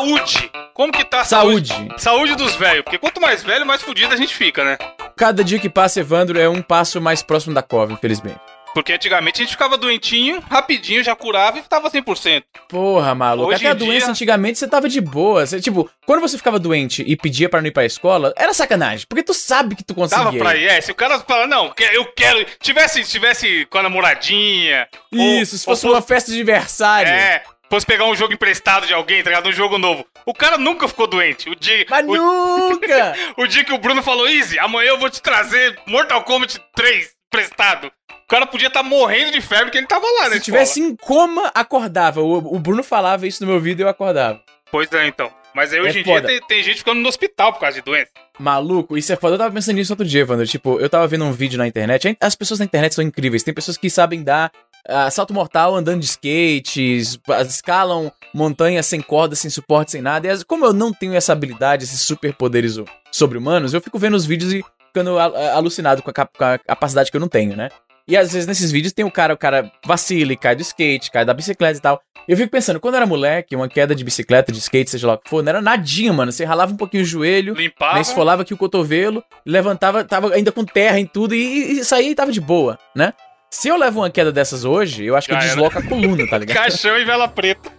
saúde. Como que tá a Saúde. Saúde dos velhos. Porque quanto mais velho, mais fudido a gente fica, né? Cada dia que passa, Evandro, é um passo mais próximo da cova, infelizmente. Porque antigamente a gente ficava doentinho, rapidinho, já curava e tava 100%. Porra, maluco. Hoje Até a em doença dia- antigamente você tava de boa. Você, tipo, quando você ficava doente e pedia pra não ir pra escola, era sacanagem. Porque tu sabe que tu conseguia. Dava pra ir, é. Se o cara fala, não, que- eu quero. Tivesse, tivesse com a namoradinha. ou- Isso, se ou fosse uma festa de aniversário. É, fosse pegar um jogo emprestado de alguém, tá ligado? Um jogo novo. O cara nunca ficou doente. O dia, Mas o, nunca! o dia que o Bruno falou, Easy, amanhã eu vou te trazer Mortal Kombat 3 emprestado. O cara podia estar morrendo de febre que ele tava lá, né? Se tivesse em coma, acordava. O, o Bruno falava isso no meu vídeo e eu acordava. Pois é, então. Mas aí É hoje em foda. dia tem, tem gente ficando no hospital por causa de doença. Maluco, isso é foda. Eu tava pensando nisso outro dia, Wander. Tipo, eu tava vendo um vídeo na internet. As pessoas na internet são incríveis. Tem pessoas que sabem dar ah, salto mortal andando de skates, escalam montanhas sem corda, sem suporte, sem nada. E como eu não tenho essa habilidade, esses superpoderes sobre-humanos, eu fico vendo os vídeos e ficando a- alucinado com a, com a capacidade que eu não tenho, né? E às vezes nesses vídeos tem o cara, o cara vacila e cai do skate, cai da bicicleta e tal. Eu fico pensando, quando eu era moleque, uma queda de bicicleta, de skate, seja lá o que for, não era nadinha, mano. Você ralava um pouquinho o joelho, Limpava. né, esfolava aqui o cotovelo, levantava, tava ainda com terra em tudo e, e saía e tava de boa, né? Se eu levo uma queda dessas hoje, eu acho que eu desloco a coluna, tá ligado? Caixão e vela preta.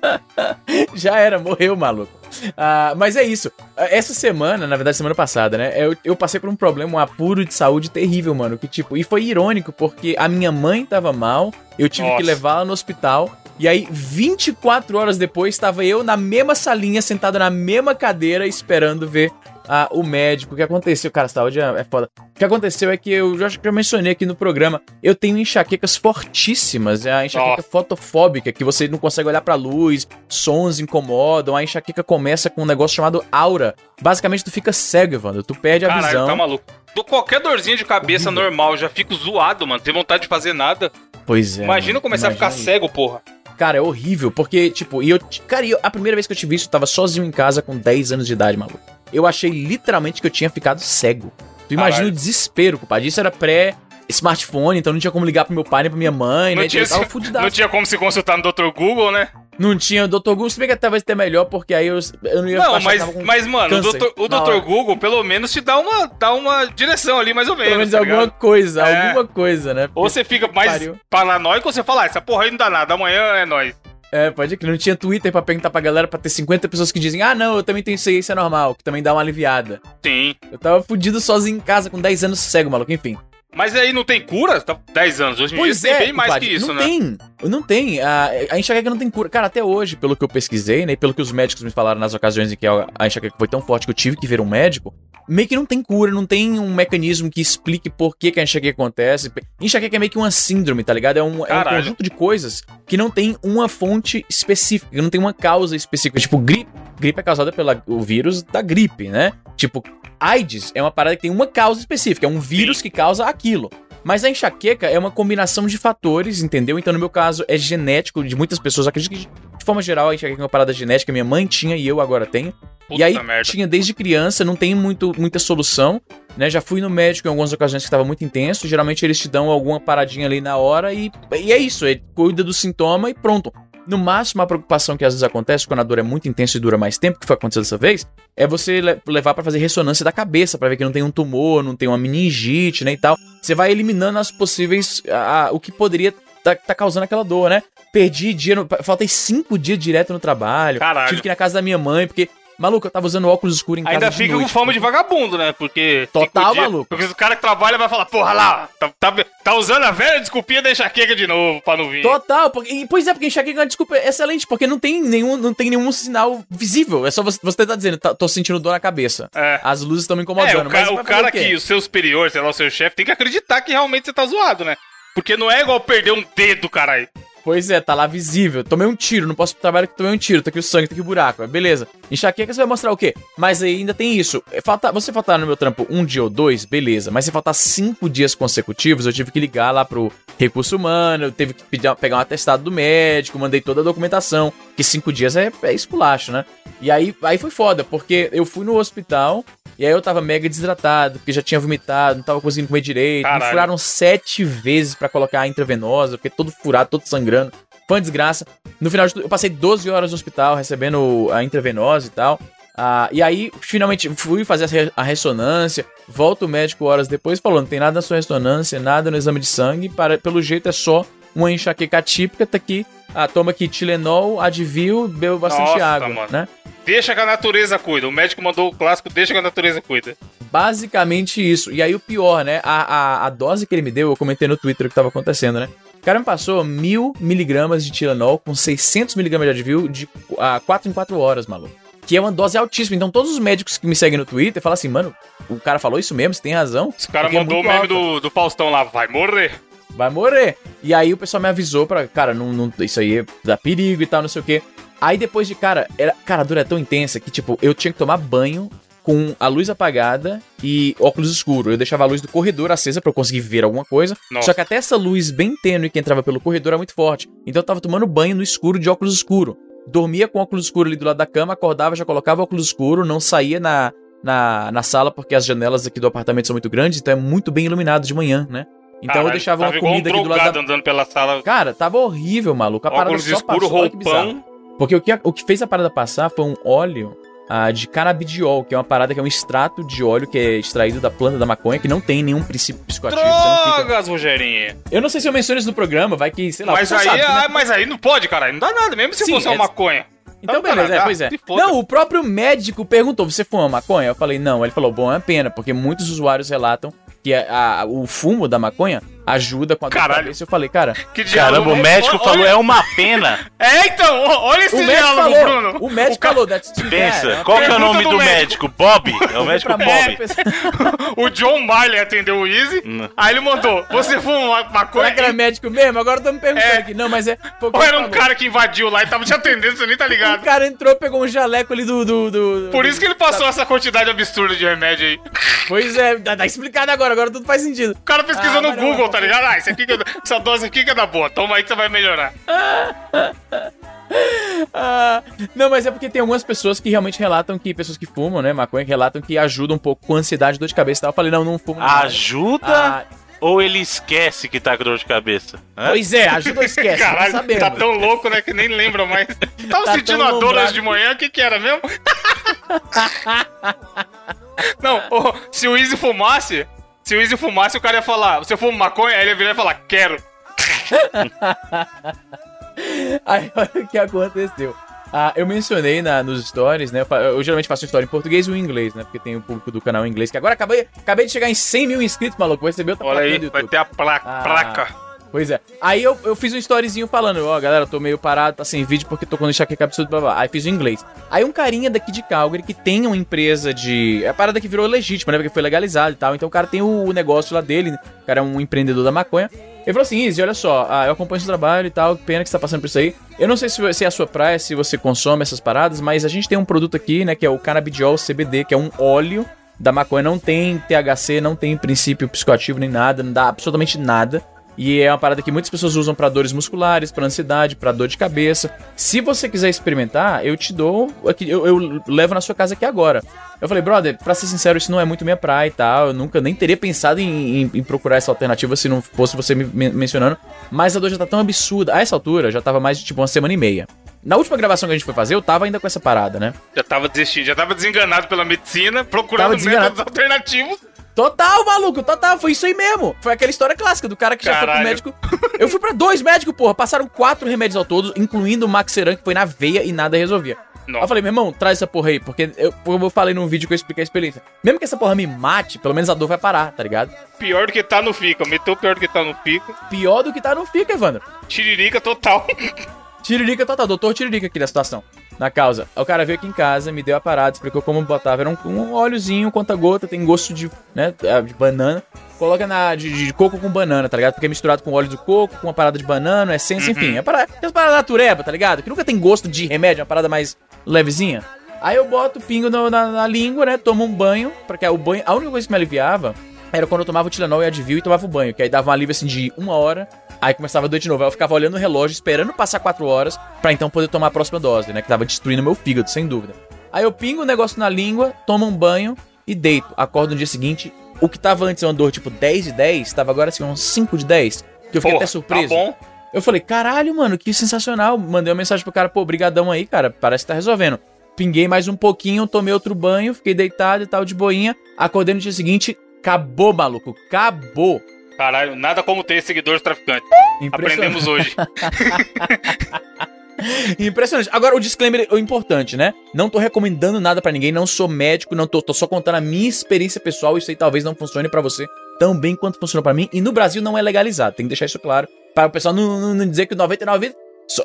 Já era, morreu, maluco. Ah, mas é isso. Essa semana, na verdade, semana passada, né? Eu, eu passei por um problema, um apuro de saúde terrível, mano. Que tipo, e foi irônico, porque a minha mãe tava mal, eu tive Nossa. que levá-la no hospital. E aí, 24 horas depois, estava eu na mesma salinha, sentado na mesma cadeira, esperando ver ah, o médico. O que aconteceu? Cara, saúde é, é foda. O que aconteceu é que eu já, já mencionei aqui no programa. Eu tenho enxaquecas fortíssimas. É a enxaqueca Nossa. fotofóbica, que você não consegue olhar pra luz, sons incomodam. A enxaqueca começa com um negócio chamado aura. Basicamente, tu fica cego, Evandro. Tu perde a Caralho, visão. tá maluco. Do qualquer dorzinha de cabeça normal, já fico zoado, mano. Tem vontade de fazer nada. Pois é. Imagina mano. começar a ficar Imagina cego, porra. Cara, é horrível, porque, tipo, e eu. Cara, eu- a primeira vez que eu tive isso, eu tava sozinho em casa com 10 anos de idade, maluco. Eu achei literalmente que eu tinha ficado cego. Tu imagina o desespero, culpado. Isso era pré-smartphone, então não tinha como ligar pro meu pai nem pra minha mãe, Não né? tinha, se- não tinha como se consultar no Dr. Google, né? Não tinha o Dr. Google, se bem que talvez até melhor, porque aí eu, eu não ia Não, mas, mas mano, o Dr. o. Google pelo menos te dá uma, dá uma direção ali, mais ou menos. Pelo menos tá alguma ligado? coisa, É. alguma coisa, né? Ou você fica mais Pariu. paranoico ou você fala, ah, essa porra aí não dá nada, amanhã é nóis. É, pode que não tinha Twitter pra perguntar pra galera pra ter 50 pessoas que dizem, ah, não, eu também tenho isso é normal, que também dá uma aliviada. Sim. Eu tava fudido sozinho em casa com 10 anos cego, maluco, enfim. Mas aí não tem cura? Tá 10 anos. Hoje em dia tem bem mais compadre, que isso, não né? tem, não tem. A, a enxaqueca não tem cura. Cara, até hoje, pelo que eu pesquisei, né, e pelo que os médicos me falaram nas ocasiões em que a, a enxaqueca foi tão forte que eu tive que ver um médico, meio que não tem cura, não tem um mecanismo que explique por que, que a enxaqueca acontece. Enxaqueca é meio que uma síndrome, tá ligado? É um, é um conjunto de coisas que não tem uma fonte específica, não tem uma causa específica. Tipo, gripe. Gripe é causada pelo vírus da gripe, né? Tipo, AIDS é uma parada que tem uma causa específica, é um vírus que causa aquilo. Mas a enxaqueca é uma combinação de fatores, entendeu? Então, no meu caso, é genético de muitas pessoas. Acredito que, de forma geral, a enxaqueca é uma parada genética. Minha mãe tinha e eu agora tenho. Puta e aí, merda. tinha desde criança, não tem muito, muita solução, né? Já fui no médico em algumas ocasiões que estava muito intenso. Geralmente, eles te dão alguma paradinha ali na hora e, e é isso. É, cuida do sintoma e pronto. No máximo, a preocupação que às vezes acontece quando a dor é muito intensa e dura mais tempo, que foi acontecendo dessa vez, é você le- levar pra fazer ressonância da cabeça, pra ver que não tem um tumor, não tem uma meningite, né, e tal. Você vai eliminando as possíveis, a- a- o que poderia tá, tá causando aquela dor, né? Perdi dia, no, faltei cinco dias direto no trabalho, Caralho. tive que ir na casa da minha mãe, porque, maluco, eu tava usando óculos escuros em casa Ainda de fica noite. com fama de vagabundo, né? Porque. Total, dias- maluco. Porque o cara que trabalha vai falar, porra lá, tá, tá, tá usando a velha desculpinha da enxaqueca de novo pra não vir. Total, porque, pois é, porque enxaqueca é uma desculpa excelente, porque não tem nenhum, não tem nenhum sinal visível. É só você, você tá dizendo, tá- tô sentindo dor na cabeça. É. As luzes estão me É, incomodando. o, mas o vai fazer cara que, o seu superior, sei lá, o seu chefe, tem que acreditar que realmente você tá zoado, né? Porque não é igual perder um dedo, caralho. Pois é, tá lá visível. Tomei um tiro, não posso ir pro trabalho que tomei um tiro. Tá aqui o sangue, tá aqui o buraco. Beleza. Enxaqueca, você vai mostrar o quê? Mas aí ainda tem isso. É, Falta, você faltar no meu trampo um dia ou dois, beleza. Mas se faltar cinco dias consecutivos, eu tive que ligar lá pro recurso humano, eu teve que pedir, pegar um atestado do médico, mandei toda a documentação. Que cinco dias é, é esculacho, né? E aí, aí foi foda, porque eu fui no hospital e aí eu tava mega desidratado, porque já tinha vomitado, não tava conseguindo comer direito. Me Caralho. furaram sete vezes pra colocar a intravenosa, porque todo furado, todo sangrando. Foi uma desgraça. No final de tudo, eu passei 12 horas no hospital recebendo a intravenosa e tal. Ah, e aí, finalmente, fui fazer a, re- a ressonância. Volta o médico horas depois falou: não tem nada na sua ressonância, nada no exame de sangue. Para, pelo jeito é só uma enxaqueca atípica. Tá aqui. Ah, toma aqui Tilenol, Advil, bebeu bastante Nossa, água, mano. né? Deixa que a natureza cuida. O médico mandou o clássico, deixa que a natureza cuida. Basicamente isso. E aí o pior, né? A, a, a dose que ele me deu, eu comentei no Twitter o que tava acontecendo, né? O cara me passou mil miligramas de Tilenol com 600 miligramas de Advil de a 4 em 4 horas, maluco. Que é uma dose altíssima. Então todos os médicos que me seguem no Twitter falam assim, mano, o cara falou isso mesmo, você tem razão. Esse cara é mandou o muito meme alta. do, do Faustão lá, vai morrer. vai morrer. E aí o pessoal me avisou pra, cara, não, não, isso aí dá perigo e tal, não sei o quê. Aí depois de, cara, era, cara, a dor é tão intensa que, tipo, eu tinha que tomar banho com a luz apagada e óculos escuro. Eu deixava a luz do corredor acesa pra eu conseguir ver alguma coisa. Nossa. Só que até essa luz bem tênue que entrava pelo corredor era muito forte. Então eu tava tomando banho no escuro de óculos escuro. Dormia com óculos escuro ali do lado da cama, acordava, já colocava óculos escuro, não saía na, na, na sala porque as janelas aqui do apartamento são muito grandes, então é muito bem iluminado de manhã, né? Então eu Caralho, deixava tava uma comida um aqui do lado da... andando pela sala. Cara, tava horrível, maluco. A parada Óculos só escuro, passou, olha que bizarro. roupão. Porque o que, o que fez a parada passar foi um óleo ah, de canabidiol, que é uma parada que é um extrato de óleo que é extraído da planta da maconha, que não tem nenhum princípio psicoativo. Não fica... Drogas, Rogerinho. Eu não sei se eu menciono isso no programa, vai que, sei lá, Mas aí, sabe, né? ah, mas aí não pode, caralho. Não dá nada, mesmo se Sim, fosse uma é- maconha. Então, beleza, cara, é, pois é. Não, o próprio médico perguntou: você fuma maconha? Eu falei, não. Ele falou, bom, é pena, porque muitos usuários relatam que a- a- o fumo da maconha ajuda com a Caralho. cabeça. Eu falei, cara, Que diálogo. Caramba, o médico Olha- falou, é uma pena. É, então, olha esse o médico diálogo, falou, Bruno. o médico ca- falou, that's too Pensa, bad. qual que é o nome do do médico. médico? Bob? É o médico Bob. pessoa- O John Marley atendeu o Easy. Hum. Aí ele mandou: Você fuma ma- Será que era médico mesmo? Agora eu tô me perguntando É. aqui. Não, mas é. o que Ou era um falou. cara que invadiu lá e tava te atendendo, você nem tá O ligado. cara entrou, pegou um jaleco ali do. do, do- Por isso que ele passou essa quantidade absurda de remédio aí. Pois é, tá, tá explicado agora, agora tudo faz sentido. O cara pesquisou Ah, no Google. Tá ligado? Ah, isso aqui que é- essa dose aqui que é da boa. Toma aí que você vai melhorar. Ah, não, mas é porque tem algumas pessoas que realmente relatam que, pessoas que fumam, né, maconha, que relatam que ajuda um pouco com ansiedade, dor de cabeça e tal. Eu falei, não, não fumo. nada. Ajuda Ah, ou ele esquece que tá com dor de cabeça? Hã? pois é, ajuda ou esquece, não Caralho, sabemos. tá tão louco, né, que nem lembra mais. Tava Tá sentindo a dor hoje de manhã, o que que era mesmo? Não, ô, se o Easy fumasse, se o Easy fumasse, o cara ia falar, você fuma maconha? Aí ele ia virar e falar, quero. Aí olha o que aconteceu. Ah, eu mencionei na, nos stories, né? Eu, eu geralmente faço história em português e em inglês, né? Porque tem o público do canal em inglês, que agora acabei, acabei de chegar em 100 mil inscritos, maluco. Vou receber outra Olha aí, vai ter a placa. Ah. placa. Pois é. Aí eu, eu fiz um storyzinho falando, ó, galera, eu tô meio parado, tá sem vídeo porque tô com enxaqueca absurdo, blá, blá. Aí fiz o inglês. Aí um carinha daqui de Calgary que tem uma empresa de... É a parada que virou legítima, né? Porque foi legalizado e tal. Então o cara tem o, negócio lá dele, né? o cara é um empreendedor da maconha. Ele falou assim, Izzy, olha só, ah, eu acompanho seu trabalho e tal, pena que você tá passando por isso aí. Eu não sei se, se é a sua praia, se você consome essas paradas, mas a gente tem um produto aqui, né, que é o Cannabidiol CBD, que é um óleo da maconha, não tem THC, não tem princípio psicoativo nem nada, não dá absolutamente nada. E é uma parada que muitas pessoas usam pra dores musculares, pra ansiedade, pra dor de cabeça. Se você quiser experimentar, eu te dou. Aqui, eu, eu levo na sua casa aqui agora. Eu falei, brother, pra ser sincero, isso não é muito minha praia e tal. Eu nunca nem teria pensado em, em- em procurar essa alternativa se não fosse você me men- mencionando. Mas a dor já tá tão absurda. A essa altura, já tava mais de tipo uma semana e meia. Na última gravação que a gente foi fazer, eu tava ainda com essa parada, né? Já tava desistindo, já tava desenganado pela medicina, procurando métodos alternativos. Total, maluco, total, foi isso aí mesmo. Foi aquela história clássica do cara que já foi Caralho. pro médico. Eu fui pra dois médicos, porra. Passaram quatro remédios ao todo, incluindo o Maxeran, que foi na veia e nada resolvia. Aí eu falei, meu irmão, traz essa porra aí, porque eu, como eu falei num vídeo que eu expliquei a experiência. Mesmo que essa porra me mate, pelo menos a dor vai parar, tá ligado? Pior do que tá no Fica. Meteu pior do que tá no Fica. Pior do que tá não fica, Evandro. Tiririca total. Tiririca total, doutor Tiririca aqui da situação. Na causa. O cara veio aqui em casa, me deu a parada, explicou como botava. Era um, um óleozinho, conta-gota, tem gosto de, né, é, de banana. Coloca na, de, de coco com banana, tá ligado? Porque é misturado com óleo do coco, com uma parada de banana, essência, enfim. É parada, é uma parada natureba, tá ligado? Que nunca tem gosto de remédio, é uma parada mais levezinha. Aí eu boto o pingo no- na, na língua, né? Tomo um banho, porque o banho. A única coisa que me aliviava era quando eu tomava o Tilenol e Advil e tomava o banho, que aí dava um alívio assim de uma hora, aí começava a doer de novo. Aí eu ficava olhando o relógio, esperando passar quatro horas, pra então poder tomar a próxima dose, né? Que tava destruindo meu fígado, sem dúvida. Aí eu pingo o negócio na língua, tomo um banho e deito. Acordo no dia seguinte. O que tava antes uma dor tipo 10 de 10, tava agora assim uns 5 de 10. Que eu fiquei Pô, até surpreso. Tá bom. Eu falei, caralho, mano, que sensacional. Mandei uma mensagem pro cara, pô, brigadão aí, cara, parece que tá resolvendo. Pinguei mais um pouquinho, tomei outro banho, fiquei deitado e tal, de boinha. Acordei no dia seguinte, acabou, maluco, acabou. Caralho, nada como ter seguidores traficantes. Aprendemos hoje. Impressionante. Agora, o disclaimer é importante, né? Não tô recomendando nada pra ninguém, não sou médico, não tô, tô só contando a minha experiência pessoal. Isso aí talvez não funcione pra você tão bem quanto funcionou pra mim. E no Brasil não é legalizado, tem que deixar isso claro. Para o pessoal não, não, não dizer que 99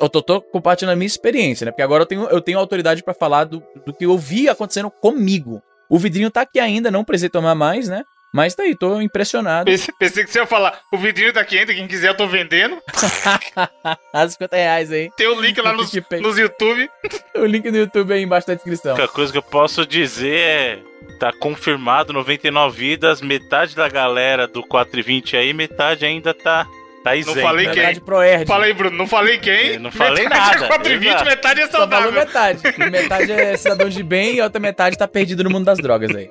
eu tô, tô, compartilhando a minha experiência, né? Porque agora eu tenho, eu tenho autoridade para falar do, do que eu vi acontecendo comigo. O vidrinho tá aqui ainda, não precisei tomar mais, né? Mas tá aí, tô impressionado. Pensei, pensei, que você ia falar, o vidrinho tá aqui ainda, quem quiser eu tô vendendo. As 50 reais aí. Tem o link lá nos, nos YouTube. o link no YouTube aí embaixo da descrição. A única coisa que eu posso dizer é, tá confirmado 99 vidas, metade da galera do 420 aí, metade ainda tá Tá isento. Não falei quem. Proerd. Falei, Bruno, não falei quem. Eu não falei metade nada. É 420, metade é saudável. Só falou metade. Metade é cidadão de bem e a outra metade tá perdido no mundo das drogas aí.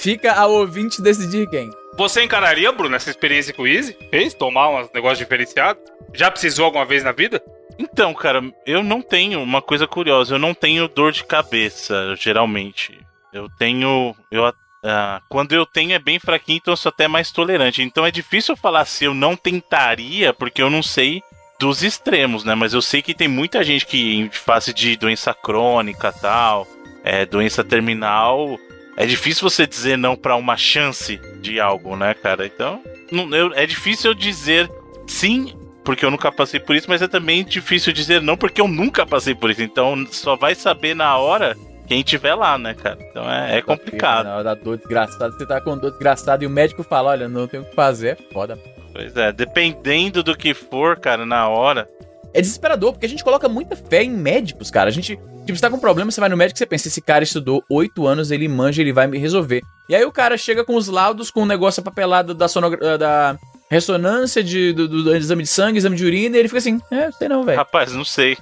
Fica ao ouvinte decidir quem. Você encararia, Bruno, essa experiência com o Easy? Fez? Tomar um negócio diferenciado? Já precisou alguma vez na vida? Então, cara, eu não tenho uma coisa curiosa. Eu não tenho dor de cabeça, geralmente. Eu tenho. Eu, uh, quando eu tenho é bem fraquinho, então eu sou até mais tolerante. Então é difícil falar se eu não tentaria, porque eu não sei dos extremos, né? Mas eu sei que tem muita gente que, em fase de doença crônica tal, é, doença terminal, é difícil você dizer não para uma chance de algo, né, cara? Então, não, eu, é difícil eu dizer sim, porque eu nunca passei por isso, mas é também difícil dizer não, porque eu nunca passei por isso. Então, só vai saber na hora quem tiver lá, né, cara? Então é, é complicado. Na hora da dor desgraçada, você tá com dor desgraçada e o médico fala: olha, não tem o que fazer, é foda. Pois é, dependendo do que for, cara, na hora. É desesperador, porque a gente coloca muita fé em médicos, cara. A gente Tipo, você tá com um problema, você vai no médico e você pensa, esse cara estudou oito anos, ele manja, ele vai me resolver. E aí o cara chega com os laudos, com o um negócio papelado da, sonogra da ressonância de, do, do, do, exame de sangue, exame de urina, e ele fica assim, é, sei não, velho. Rapaz, não sei.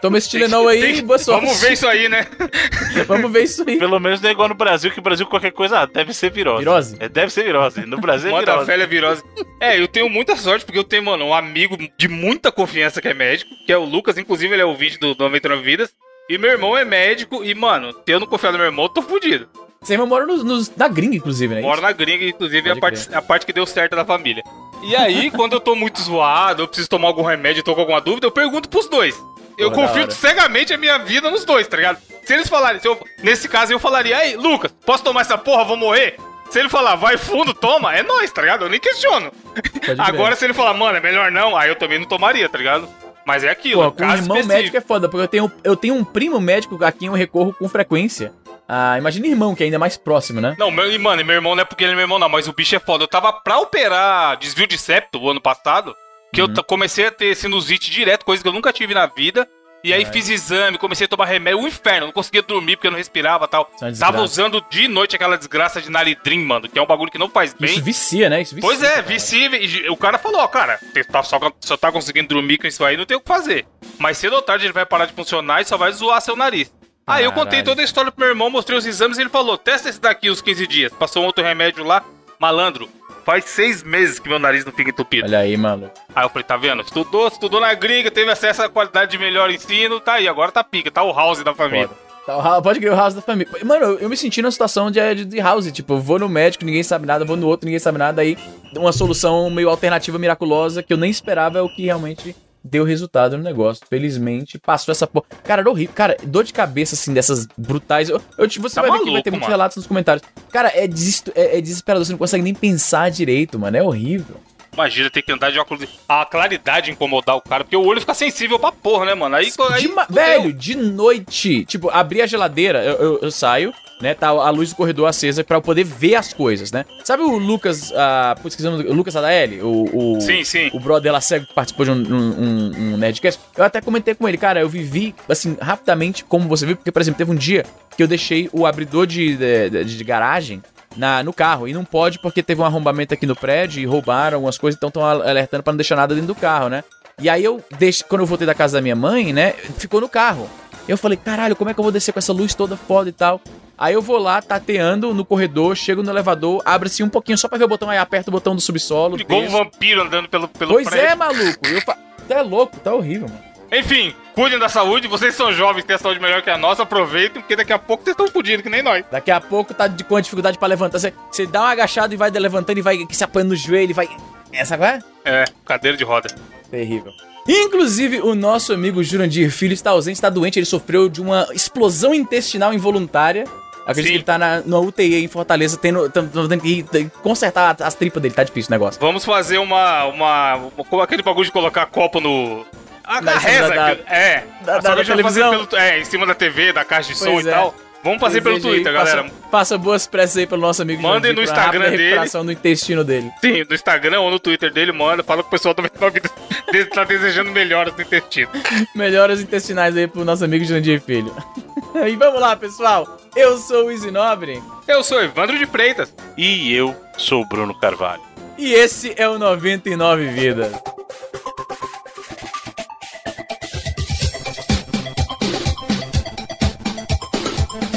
Toma esse Tilenol aí tem, boa sorte. Vamos ver isso aí, né? Vamos ver isso aí. Pelo menos não é igual no Brasil, que o Brasil qualquer coisa ah, deve ser virose. Virose? É, deve ser virose. No Brasil é virose. velha virose. É, eu tenho muita sorte, porque eu tenho, mano, um amigo de muita confiança que é médico, que é o Lucas, inclusive ele é o vídeo do 99 Vidas. E meu irmão é médico e, mano, se eu não confiar no meu irmão, eu tô fudido. Você irmão mora nos, nos, na gringa, inclusive, né? Mora na gringa, inclusive, é a parte, a parte que deu certo da família. E aí, quando eu tô muito zoado, eu preciso tomar algum remédio, tô com alguma dúvida, eu pergunto pros dois. Eu confio cegamente a minha vida nos dois, tá ligado? Se eles falarem, se eu, nesse caso eu falaria, aí, Lucas, posso tomar essa porra, vou morrer? Se ele falar, vai fundo, toma, é nóis, tá ligado? Eu nem questiono. Agora, se ele falar, mano, é melhor não, aí eu também não tomaria, tá ligado? Mas é aquilo. Pô, com um irmão específico. médico é foda, porque eu tenho, eu tenho um primo médico a quem eu recorro com frequência. Ah, imagina irmão, que é ainda mais próximo, né? Não, meu, mano, meu irmão não é porque ele é meu irmão, não, mas o bicho é foda. Eu tava pra operar desvio de septo o ano passado, que uhum. eu comecei a ter sinusite direto, coisa que eu nunca tive na vida. E aí fiz exame, comecei a tomar remédio, o inferno, não conseguia dormir porque eu não respirava e tal. É Tava usando de noite aquela desgraça de naridrim, mano, que é um bagulho que não faz bem. Isso vicia, né? Isso vicia, pois é, vicia. E o cara falou, ó, cara, tá, só, só tá conseguindo dormir com isso aí, não tem o que fazer. Mas cedo ou tarde ele vai parar de funcionar e só vai zoar seu nariz. Aí eu contei toda a história pro meu irmão, mostrei os exames e ele falou: testa esse daqui os 15 dias. Passou um outro remédio lá, malandro. Faz seis meses que meu nariz não fica entupido. Olha aí, mano. Aí eu falei, tá vendo? Estudou, estudou na gringa, teve acesso à qualidade de melhor ensino, tá aí, agora tá pica, tá o house da família. Tá, pode crer o house da família. Mano, eu, eu me senti numa situação de, de, de house, tipo, vou no médico, ninguém sabe nada, vou no outro, ninguém sabe nada, aí uma solução meio alternativa miraculosa que eu nem esperava é o que realmente deu resultado no negócio. Felizmente, passou essa porra. Cara, era horrível. Cara, dor de cabeça, assim, dessas brutais. Eu, eu você tá vai maluco, ver que vai ter muitos relatos nos comentários. Cara, é, des é, é desesperador. Você não consegue nem pensar direito, mano. É horrível. Imagina ter que andar de óculos. A claridade incomodar o cara, porque o olho fica sensível pra porra, né, mano? Aí. aí de velho, de noite. Tipo, abrir a geladeira, eu, eu, eu saio, né? Tá a luz do corredor acesa para eu poder ver as coisas, né? Sabe o Lucas, uh, putz, o Lucas Adaeli? O, o, sim, sim. O brother lá cego que participou de um, um, um, Nerdcast. Eu até comentei com ele, cara, eu vivi, assim, rapidamente, como você viu, porque, por exemplo, teve um dia que eu deixei o abridor de, de, de, de garagem na, no carro. E não pode porque teve um arrombamento aqui no prédio e roubaram algumas coisas, então estão alertando para não deixar nada dentro do carro, né? E aí eu deixo, quando eu voltei da casa da minha mãe, né, ficou no carro. Eu falei, caralho, como é que eu vou descer com essa luz toda foda e tal? Aí eu vou lá, tateando no corredor, chego no elevador, abre-se um pouquinho só pra ver o botão, aí aperta o botão do subsolo. Igual um vampiro andando pelo, pelo pois é, prédio. Pois é, maluco. Eu fa... Tá louco, tá horrível, mano. Enfim, cuidem da saúde. Vocês são jovens, têm a saúde melhor que a nossa. Aproveitem, porque daqui a pouco vocês estão fodidos, que nem nós. Daqui a pouco tá de, com dificuldade pra levantar. Você, você dá uma agachada e vai levantando e vai se apoiando no joelho e vai. Essa qual é? Cadeira de roda. Terrível. Inclusive, o nosso amigo Jurandir Filho está ausente, está doente. Ele sofreu de uma explosão intestinal involuntária. Acredito Sim. que ele tá na, na UTI em Fortaleza, tendo, tendo, que consertar as tripas dele. Tá difícil o negócio. Vamos fazer uma. uma, uma aquele bagulho de colocar copo no. A, Na a cima reza. da- que- é. da- da que a gente vai fazer televisão. pelo- é, em cima da TV, da caixa de som Pois e é. tal. Vamos fazer pelo aí, Twitter, galera. Faça boas preces aí pelo nosso amigo Mandem no Instagram dele. do intestino dele. Sim, no Instagram ou no Twitter dele, manda. Fala que o pessoal Vida dele tá desejando melhoras no intestino. Melhoras intestinais aí pro nosso amigo Jurandir Filho. e vamos lá, pessoal. Eu sou o Easy Nobre. Eu sou Evandro de Freitas. E eu sou o Bruno Carvalho. E esse é o 99 Vidas.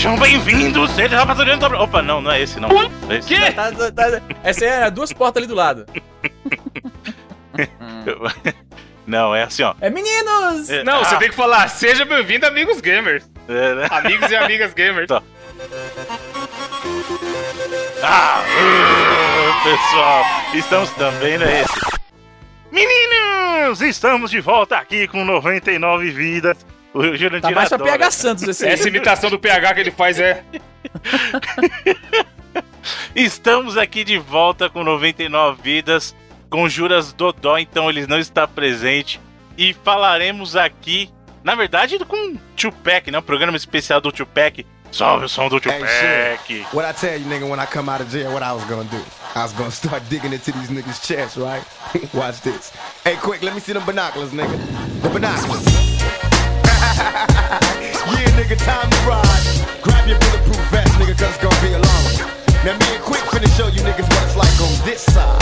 Sejam bem-vindos, sejam rapaziada. Opa, não, não é esse, não. É esse. Que? Tá- tá- tá- essa é duas portas ali do lado. Não, é assim, ó. É meninos! É, Não, ah, você tem que falar, seja bem-vindo, amigos gamers. é, né? Amigos e amigas gamers. Tá. Ah, uh, pessoal, estamos também, né? Esse. Meninos, estamos de volta aqui com 99 vidas. O Jurandir Tá mais pra adora. PH Santos esse aí. Essa imitação do PH que ele faz é. Estamos aqui de volta com 99 vidas, com Juras Dodó, então ele não está presente. E falaremos aqui, na verdade, com Tupac, né? Um programa especial do Tupac. Salve o som do Tupac! Hey, What I tell you, nigga, when I come out of jail, what I was gonna do? I was gonna start digging into these niggas' chests, right? Watch this. Hey, quick, let me see them binoculars, nigga. The binoculars. yeah, nigga, time to ride. Grab your bulletproof vest, nigga, cause it's gonna be a long one. Now, me and Quick finna show you niggas what it's like on this side,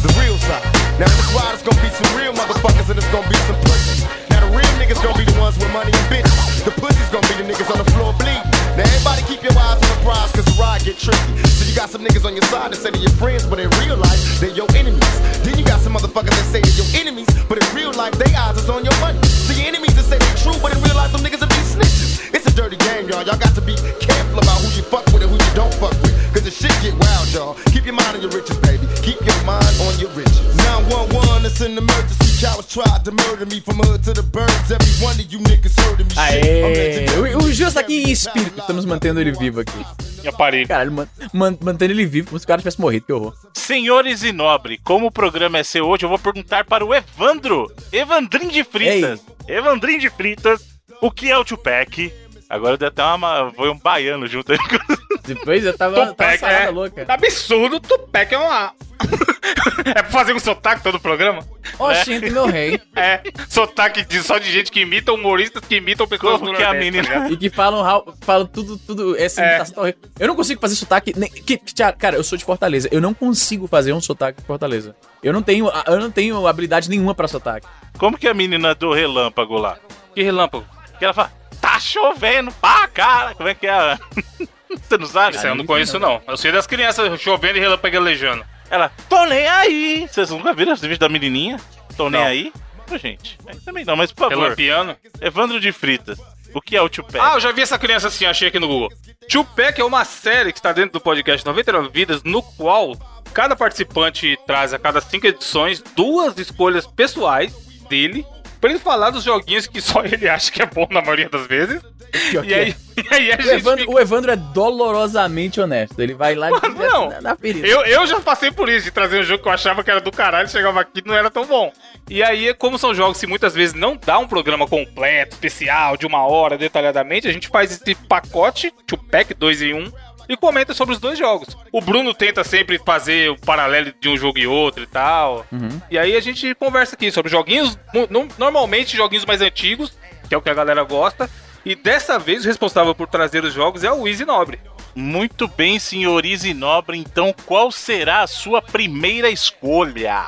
the real side. Now, this ride, is gonna be some real motherfuckers and it's gonna be some pussies. Real niggas gonna be the ones with money and bitches. The pussies gonna be the niggas on the floor bleeding. Now, everybody keep your eyes on the prize cause the ride get tricky. So, you got some niggas on your side that say they're your friends, but in real life, they're your enemies. Then you got some motherfuckers that say they're your enemies, but in real life, they eyes is on your money. So, your enemies that say they true, but in real life, them niggas will be snitches. It's a dirty game, y'all. Y'all got to be careful about who you fuck with and who you don't fuck with. Cause the shit get wild, y'all. Keep your mind on your riches, baby. Keep your mind on your riches. 911, it's an emergency. Cowards tried to murder me from hood to the birds. Every one of you niggas heard of me. Shit, I'm Aê! O, o Gil tá aqui em espírito, estamos mantendo ele vivo aqui. E aparelho. Caralho, man, man- mantendo ele vivo como se o cara tivesse morrido, que horror. Senhores e nobre, como o programa é seu hoje, eu vou perguntar para o Evandro, Evandrinho de Fritas. Evandrinho de Fritas, o que é o Tupac? Agora deu até uma. Foi um baiano junto aí. Depois eu tava, tava Tupac salada é. louca. Absurdo, Tupac é uma. é pra fazer com sotaque todo o programa? Oxente, meu rei. É, sotaque de, só de gente que imita humoristas que imitam pessoas Como do que a Nordeste, menina- tá? E que falam, falam tudo, tudo, essa É. imitação tá horrível. Eu não consigo fazer sotaque. Nem, que, cara, eu sou de Fortaleza. Eu não consigo fazer um sotaque de Fortaleza. Eu não tenho, eu não tenho habilidade nenhuma pra sotaque. Como que é a menina do relâmpago lá? Que relâmpago. Que ela fala, tá chovendo pra cara. Como é que é? Você não sabe? Isso eu não conheço, não. Eu sei das crianças chovendo e relâmpaguejando. Ela, tô nem aí. Vocês nunca viram esse vídeo da menininha? Tô nem Não. aí? Pô, gente, aí também não, mas por favor. Relampiano. Evandro de Fritas, o que é o Tupac? Ah, eu já vi essa criança assim, achei aqui no Google. Tupac é uma série que está dentro do podcast 99 Vidas, no qual cada participante traz a cada cinco edições duas escolhas pessoais dele pra ele falar dos joguinhos que só ele acha que é bom na maioria das vezes. Pior E aí, e aí a O gente Evandro, fica- o Evandro é dolorosamente honesto. Ele vai lá e não. na, na ferida. Eu, eu já passei por isso, de trazer um jogo que eu achava que era do caralho, chegava aqui e não era tão bom. E aí, como são jogos que muitas vezes não dá um programa completo, especial, de uma hora, detalhadamente, a gente faz esse pacote, Tupac 2 em 1, e comenta sobre os dois jogos. O Bruno tenta sempre fazer o paralelo de um jogo e outro e tal. Uhum. E aí a gente conversa aqui sobre joguinhos, no- no- normalmente joguinhos mais antigos, que é o que a galera gosta. E dessa vez o responsável por trazer os jogos é o Easy Nobre. Muito bem, senhor Easy Nobre. Então, qual será a sua primeira escolha?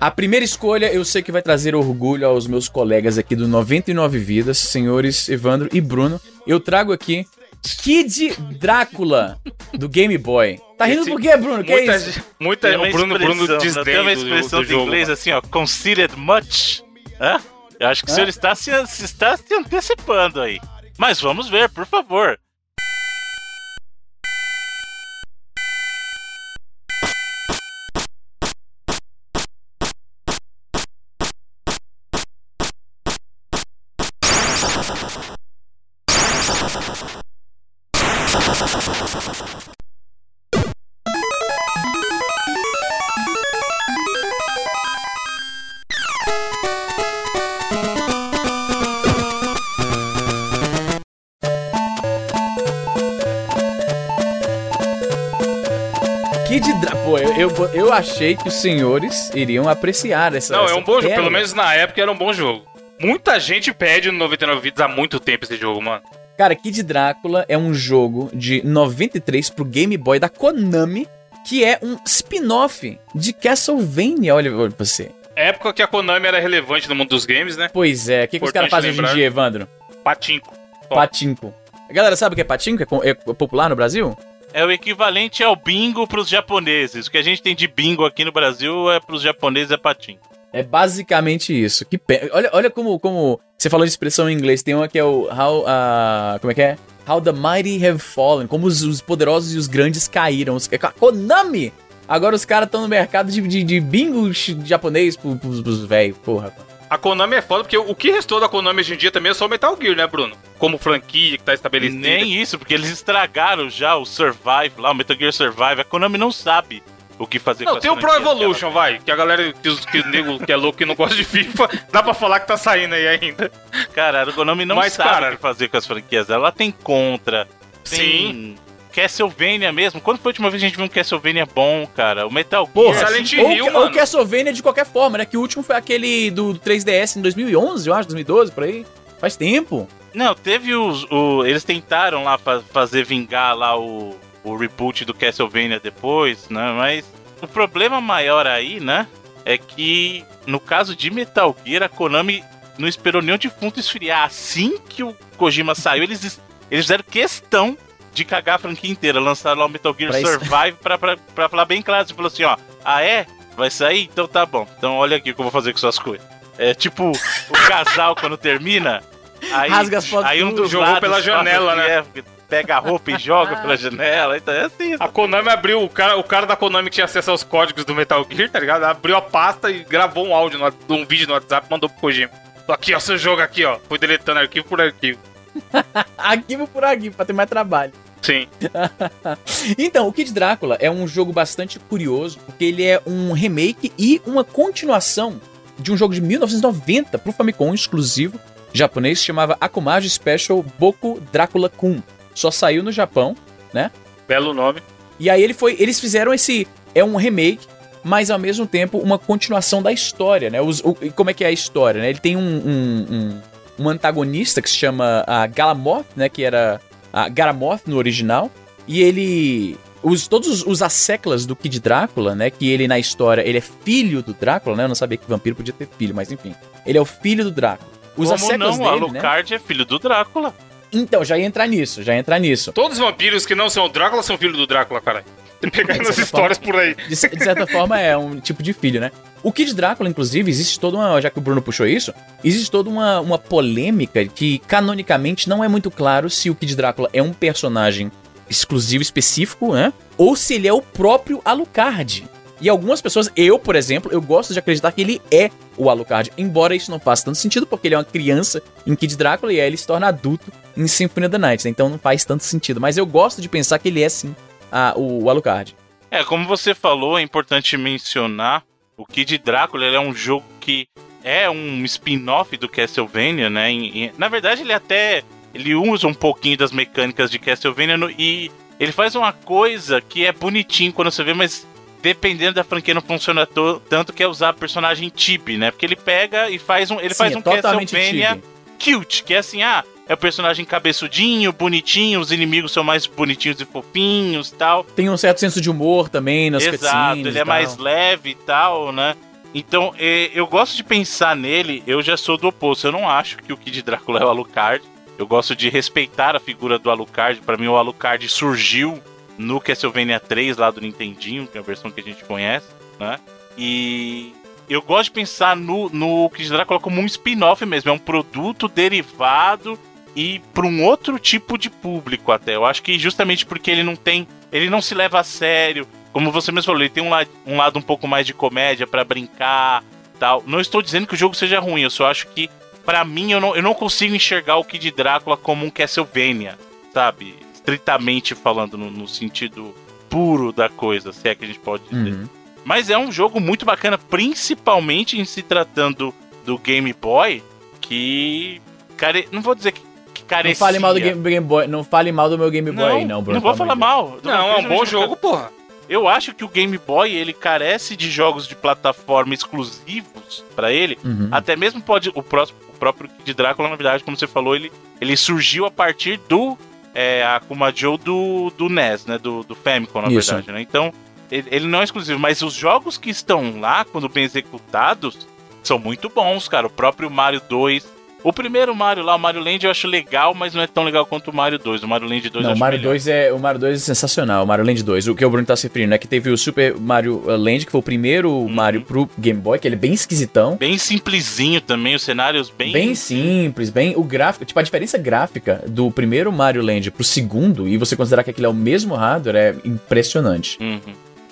A primeira escolha eu sei que vai trazer orgulho aos meus colegas aqui do 99 Vidas, senhores Evandro e Bruno. Eu trago aqui Kid Drácula do Game Boy. Tá rindo Esse- por quê, Bruno? Que muita, é isso? muita, Tem uma o Bruno, Bruno expressão, desdém Tem uma expressão do de inglês mano. assim, ó, considered much. Hã? Eu acho que o Hã? senhor está se, se está se antecipando aí. Mas vamos ver, por favor. Eu, achei que os senhores iriam apreciar essa. Não, é essa um bom jogo. Pelo menos na época era um bom jogo. Muita gente pede no 99 Vidas há muito tempo esse jogo, mano. Cara, Kid Drácula é um jogo de 93 pro Game Boy da Konami, que é um spin-off de Castlevania. Olha, olha pra você. Época que a Konami era relevante no mundo dos games, né? Pois é, o que, que os caras fazem hoje em dia, Evandro? Patinco. Top. Patinco. A galera sabe o que é patinco? É É, popular no Brasil? É o equivalente ao bingo pros japoneses. O que a gente tem de bingo aqui no Brasil é pros japoneses é patim. É basicamente isso. Que pe... olha, olha como, como você falou de expressão em inglês. Tem uma que é o how, ah, como é que é? How the mighty have fallen. Como os, os poderosos e os grandes caíram. Os, a Konami. Agora os caras estão no mercado de, de, de bingo japonês pro- pros, pros velhos. Porra. A Konami é foda, porque o que restou da Konami hoje em dia também é só o Metal Gear, né, Bruno? Como franquia que tá estabelecida. Nem isso, porque eles estragaram já o Survive lá, o Metal Gear Survive. A Konami não sabe o que fazer com Não, as tem o Pro. Evolution, vai. Que a galera, que, os, que o nego que é louco que não gosta de FIFA, dá pra falar que tá saindo aí ainda. Cara, a Konami não Mas, sabe cara- o que fazer com as franquias. Ela tem Contra, tem Castlevania mesmo. Quando foi a última vez que a gente viu um Castlevania bom, cara? O Metal Gear. Porra, Silent ou, Hill, ou mano. Castlevania de qualquer forma, né? Que o último foi aquele do 3DS em 2011, eu acho, 2012, por aí. Faz tempo. Não, teve os. O, eles tentaram lá fa- fazer vingar lá o, o reboot do Castlevania depois, né? Mas o problema maior aí, né? É que no caso de Metal Gear, a Konami não esperou o defunto esfriar. Assim que o Kojima saiu, eles, eles fizeram questão de cagar a franquia inteira. Lançaram lá o Metal Gear Pra isso- Survive pra, pra, pra falar bem claro. Você falou assim: ó, ah é? Vai sair? Então tá bom. Então olha aqui o que eu vou fazer com suas coisas. É tipo o casal quando termina. Aí, Rasga as fotos aí um dos Jogou lados pela janela, né? é, pega a roupa e joga pela janela. Então é assim. A Konami abriu, o cara, o cara da Konami que tinha acesso aos códigos do Metal Gear, tá ligado? Abriu a pasta e gravou um áudio, no, um vídeo no WhatsApp, mandou pro Kojima. Aqui, ó, seu jogo aqui, ó. Fui deletando arquivo por arquivo. Arquivo por arquivo, pra ter mais trabalho. Sim. Então, o Kid Drácula é um jogo bastante curioso, porque ele é um remake e uma continuação de um jogo de 1990 pro Famicom exclusivo japonês chamava Akumage Special Boku Drácula Kun. Só saiu no Japão, Belo nome. e aí ele foi, eles fizeram esse é um remake, mas ao mesmo tempo uma continuação da história, né? Os, o- e como é que é a história, né? Ele tem um, um, um, um antagonista que se chama a Galamoth, né? Que era a Garamoth no original, e ele os, todos os, os asseclas do Kid Drácula, né? Que ele na história ele é filho do Drácula, né? Eu não sabia que vampiro podia ter filho, mas enfim, ele é o filho do Drácula. Os Como asseclas não? dele, né? Alucard é filho do Drácula. Então já ia entrar nisso, já ia entrar nisso. Todos os vampiros que não são o Drácula são filhos do Drácula, caralho. Você pega De nas certa histórias por aí. De, de certa forma, é um tipo de filho, né? O Kid Drácula, inclusive, existe toda uma. Já que o Bruno puxou isso, existe toda uma, uma polêmica que, canonicamente, não é muito claro se o Kid Drácula é um personagem exclusivo, específico, né? Ou se ele é o próprio Alucard. E algumas pessoas, eu, por exemplo, eu gosto de acreditar que ele é o Alucard, embora isso não faça tanto sentido, porque ele é uma criança em Kid Drácula e aí ele se torna adulto em Symphony of the Night, né? então não faz tanto sentido. Mas eu gosto de pensar que ele é sim a- o, o Alucard. É, como você falou, é importante mencionar o Kid Drácula, ele é um jogo que é um spin-off do Castlevania, né? Em- em- na verdade, ele até ele usa um pouquinho das mecânicas de Castlevania no- e ele faz uma coisa que é bonitinho quando você vê, mas dependendo da franquia não funciona tanto que é usar personagem tibi, né? Porque ele pega e faz um, ele Sim, faz é um totalmente Castlevania cute, que é assim, ah, é o personagem cabeçudinho, bonitinho, os inimigos são mais bonitinhos e fofinhos, tal. Tem um certo senso de humor também nas Exato, ele é tal. mais leve e tal, né? Então, eh, eu gosto de pensar nele, eu já sou do oposto. Eu não acho que o Kid Drácula é o Alucard. Eu gosto de respeitar a figura do Alucard. Pra mim, o Alucard surgiu no Castlevania 3, lá do Nintendinho, que é a versão que a gente conhece, né? E eu gosto de pensar no, no Kid Drácula como um spin-off mesmo. É um produto derivado e para um outro tipo de público até. Eu acho que justamente porque ele não tem... Ele não se leva a sério. Como você mesmo falou, ele tem um, la um lado um pouco mais de comédia pra brincar tal. Não estou dizendo que o jogo seja ruim, eu só acho que, pra mim, eu não, eu não consigo enxergar o Kid Drácula como um Castlevania, sabe? Estritamente falando, no, no sentido puro da coisa, se é que a gente pode dizer. Uhum. Mas é um jogo muito bacana, principalmente em se tratando do Game Boy, que. Care... Não vou dizer que, Não fale mal do Game, Game Boy, não fale mal do meu Game Boy, Não, aí, não, Bruno. não vou falar de Deus. mal. Não, é um bom jogo, porra. Eu acho que o Game Boy ele carece de jogos de plataforma exclusivos pra ele. Uhum. Até mesmo pode o, próximo, o próprio Kid Drácula, na verdade, como você falou, ele, ele surgiu a partir do é, Akuma Joe do, do NES, né? Do, do Famicom, na Isso. verdade, né? Então, ele, ele não é exclusivo, mas os jogos que estão lá, quando bem executados, são muito bons, cara. O próprio Mario 2. O primeiro Mario lá, o Mario Land, eu acho legal, mas não é tão legal quanto o Mario 2. O Mario Land 2 eu Não, o acho Mario, melhor. 2 é, o Mario 2 é sensacional, o Mario Land 2. O que o Bruno tá se referindo é que teve o Super Mario uh, Land, que foi o primeiro Uhum. Mario pro Game Boy, que ele é bem esquisitão. Bem simplesinho também, os cenários bem. Bem simples, bem. O gráfico, tipo, a diferença gráfica do primeiro Mario Land pro segundo, e você considerar que aquele é o mesmo hardware, é impressionante. Uhum.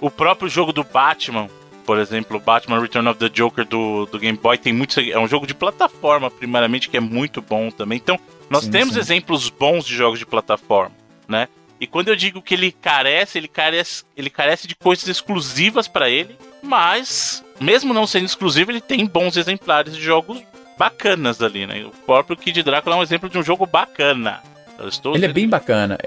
O próprio jogo do Batman, por exemplo, o Batman Return of the Joker do, do Game Boy tem muito. É um jogo de plataforma, primeiramente, que é muito bom também. Então, nós Sim, temos sim. exemplos bons de jogos de plataforma, né? E quando eu digo que ele carece, ele carece, ele carece de coisas exclusivas pra ele, mas, mesmo não sendo exclusivo, ele tem bons exemplares de jogos bacanas ali, né? O próprio Kid Drácula é um exemplo de um jogo bacana. Eu estou Ele é bem bacana.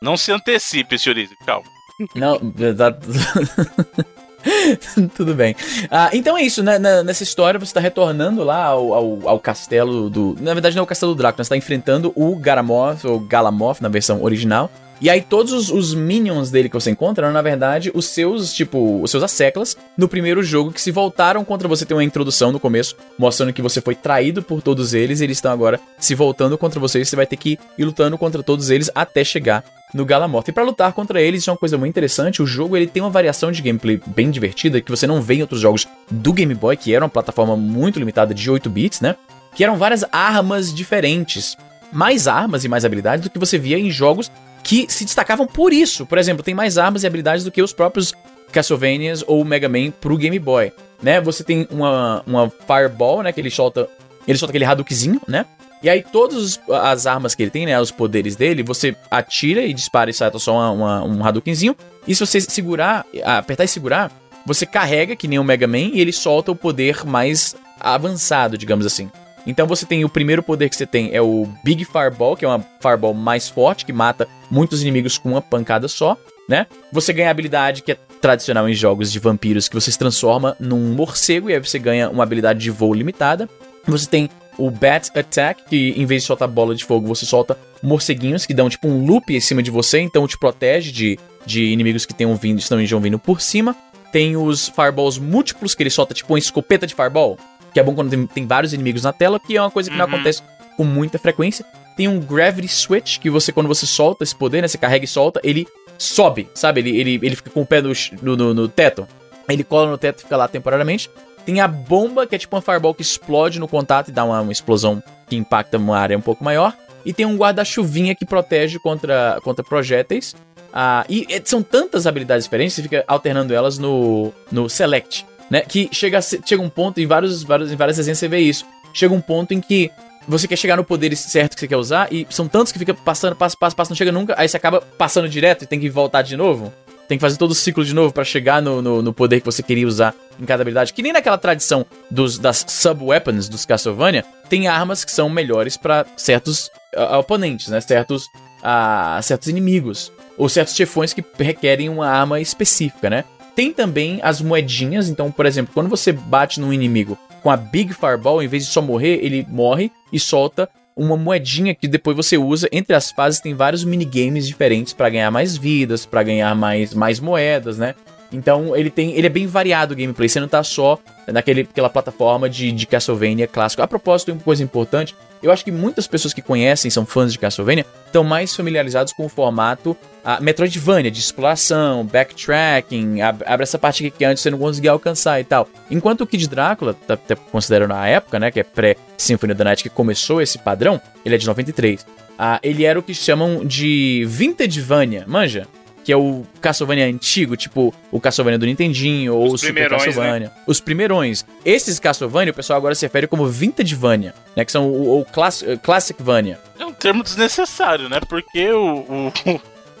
Não se antecipe, senhorize, calma. Não. Tudo bem. Ah, então é isso, né? Nessa história você tá retornando lá ao, ao, ao castelo do. Na verdade, não é o castelo do Drácula, você tá enfrentando o Garamoth, ou Galamoth na versão original. E aí todos os, minions dele que você encontra eram, na verdade, os seus, tipo, os seus asseclas no primeiro jogo que se voltaram contra você. Tem uma introdução no começo, mostrando que você foi traído por todos eles, e eles estão agora se voltando contra você, e você vai ter que ir lutando contra todos eles até chegar no Galamoth. E pra lutar contra eles, isso é uma coisa muito interessante, o jogo ele tem uma variação de gameplay bem divertida, que você não vê em outros jogos do Game Boy, que era uma plataforma muito limitada de 8 bits, né? Que eram várias armas diferentes. Mais armas e mais habilidades do que você via em jogos que se destacavam por isso. Por exemplo, tem mais armas e habilidades do que os próprios Castlevanias ou Mega Man pro Game Boy, né? Você tem uma, uma Fireball, né, que ele solta, ele solta aquele Hadoukenzinho, né? E aí todas as armas que ele tem, né, os poderes dele, você atira e dispara e sai só uma, uma, um Hadoukenzinho. E se você segurar, apertar e segurar, você carrega que nem o Mega Man e ele solta o poder mais avançado, digamos assim. Então você tem o primeiro poder que você tem é o Big Fireball, que é uma Fireball mais forte, que mata muitos inimigos com uma pancada só, né? Você ganha a habilidade que é tradicional em jogos de vampiros, que você se transforma num morcego e aí você ganha uma habilidade de voo limitada. Você tem o Bat Attack, que em vez de soltar bola de fogo, você solta morceguinhos que dão tipo um loop em cima de você, então te protege de, de inimigos que tenham vindo, estão vindo por cima. Tem os Fireballs múltiplos, que ele solta tipo uma escopeta de Fireball, que é bom quando tem, tem vários inimigos na tela, que é uma coisa que não Uhum. acontece com muita frequência. Tem um Gravity Switch, que você, quando você solta esse poder, né, você carrega e solta, ele sobe, sabe? Ele, ele, ele fica com o pé no, no- no teto. Ele cola no teto e fica lá temporariamente. Tem a bomba, que é tipo uma fireball que explode no contato e dá uma, uma explosão que impacta uma área um pouco maior. E tem um guarda-chuvinha que protege contra, contra projéteis. Ah, e é, são tantas habilidades diferentes, você fica alternando elas no, no Select, né? Que chega, chega um ponto, em, vários, vários, em várias resenhas você vê isso. Chega um ponto em que você quer chegar no poder certo que você quer usar, e são tantos que fica passando, passa, passa, passa, não chega nunca, aí você acaba passando direto e tem que voltar de novo. Tem que fazer todo o ciclo de novo pra chegar no, no, no poder que você queria usar em cada habilidade. Que nem naquela tradição dos, das sub-weapons dos Castlevania, tem armas que são melhores pra certos ah, oponentes, né? Certos, ah, certos inimigos. ou certos chefões que requerem uma arma específica, né? Tem também as moedinhas, então, por exemplo, quando você bate num inimigo com a Big Fireball, em vez de só morrer, ele morre e solta uma moedinha que depois você usa. Entre as fases tem vários minigames diferentes para ganhar mais vidas, para ganhar mais, mais moedas, né? Então ele tem, ele é bem variado o gameplay. Você não tá só naquele, naquela plataforma de, de Castlevania clássico. A propósito, uma coisa importante, eu acho que muitas pessoas que conhecem, são fãs de Castlevania, estão mais familiarizados com o formato a Metroidvania, de exploração, backtracking, ab abre essa parte aqui que antes você não conseguia alcançar e tal. Enquanto o Kid Drácula, tá, tá considerando época, né, que é pré-Symphony of the Night, que começou esse padrão, ele é de 93. Ah, ele era o que chamam de Vintagevania, manja? Que é o Castlevania antigo, tipo o Castlevania do Nintendinho ou o Super Castlevania. Né? Os primeirões. Esses Castlevania, o pessoal agora se refere como Vintagevania, né? Que são o, o class, Classicvania. É um termo desnecessário, né? Porque o,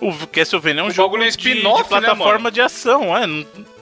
o, o Castlevania é um o jogo de, de, né, plataforma né, de ação, é?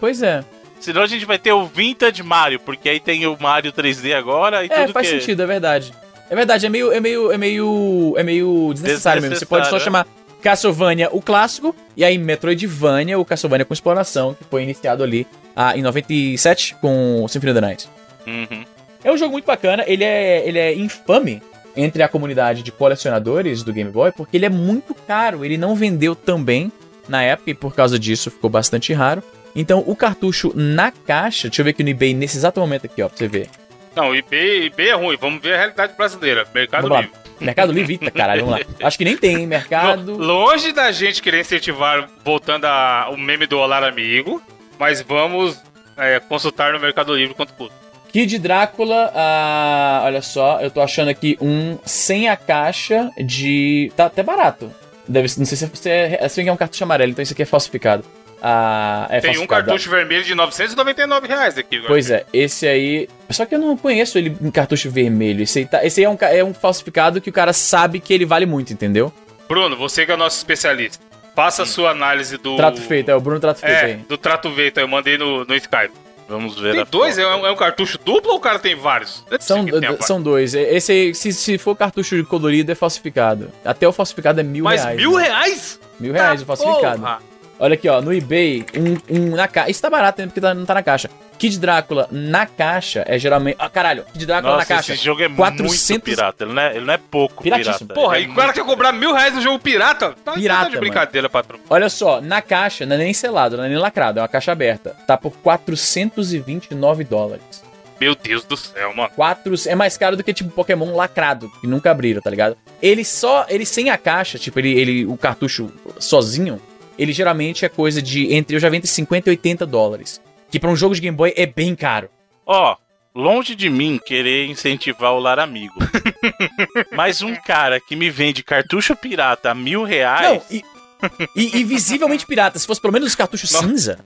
Pois é. Senão a gente vai ter o Vintage Mario, porque aí tem o Mario 3D agora e é, tudo faz que... sentido, é verdade. É verdade, é meio, é meio, é meio, é meio desnecessário, desnecessário mesmo. Você pode só é. chamar Castlevania, o clássico, e aí Metroidvania, o Castlevania com exploração, que foi iniciado ali ah, em 97 com Symphony of the Night. Uhum. É um jogo muito bacana, ele é, ele é infame entre a comunidade de colecionadores do Game Boy, porque ele é muito caro, ele não vendeu tão bem na época e por causa disso ficou bastante raro. Então o cartucho na caixa, deixa eu ver aqui no eBay nesse exato momento aqui, ó, pra você ver. Não, eBay, eBay é ruim, vamos ver a realidade brasileira, Mercado Livre. Mercado Livre, eita, caralho, vamos lá. Acho que nem tem, hein? Mercado. Longe da gente querer incentivar, voltando ao meme do Olar Amigo, mas vamos é, consultar no Mercado Livre quanto custa. Kid Drácula, ah, olha só, eu tô achando aqui um sem a caixa de. Tá até barato. Deve, não sei se é, é, se é um cartucho amarelo, então isso aqui é falsificado. Ah, é Tem um cartucho vermelho de 999 reais aqui. Agora. Pois é, esse aí. Só que eu não conheço ele em cartucho vermelho. Esse aí, tá, esse aí é, um, é um falsificado que o cara sabe que ele vale muito, entendeu? Bruno, você que é o nosso especialista. Faça a sua análise do. Trato feito, é o Bruno Trato Feito é, aí. Do trato feito, eu mandei no, no Skype. Vamos ver. Tem dois? É um, é um, cartucho duplo ou o cara tem vários? São, são dois. Esse aí, se, se for cartucho colorido, é falsificado. Até o falsificado é mil Mas reais. Mas mil né? reais? Mil reais tá o falsificado. Porra. Olha aqui, ó, no eBay, um, um na caixa. Isso tá barato, né? Porque tá, não tá na caixa. Kid Drácula na caixa é geralmente. Ah, caralho, Kid Drácula Nossa, na caixa. Esse jogo é 400... muito pirata. Ele não é, ele não é pouco Piratíssimo. pirata. Porra, é e o cara quer cobrar mil reais no jogo pirata? Tá, pirata. Tá de brincadeira, mano. patrão. Olha só, na caixa, não é nem selado, não é nem lacrado, é uma caixa aberta. Tá por 429 dólares. Meu Deus do céu, mano. Quatro, é mais caro do que, tipo, Pokémon lacrado, que nunca abriram, tá ligado? Ele só, ele sem a caixa, tipo, ele, ele o cartucho sozinho, ele geralmente é coisa de entre eu já vendo 50 e 80 dólares. Que para um jogo de Game Boy é bem caro. Ó, oh, longe de mim querer incentivar o lar amigo. Mas um cara que me vende cartucho pirata a mil reais. Não, e, e, e, visivelmente pirata. Se fosse pelo menos os cartuchos não. cinza.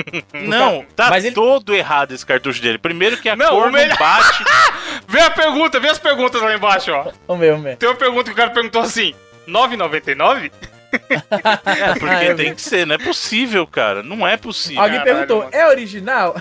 Não, tá Mas ele... todo errado esse cartucho dele. Primeiro que a não, cor melhor... não bate. vê a pergunta, vê as perguntas lá embaixo, ó. Vamos ver, vamos ver. Tem uma pergunta que o cara perguntou assim: 9,99? É, porque ah, tem que ser, não é possível, cara. Não é possível. Alguém Caralho, perguntou, mano. é original?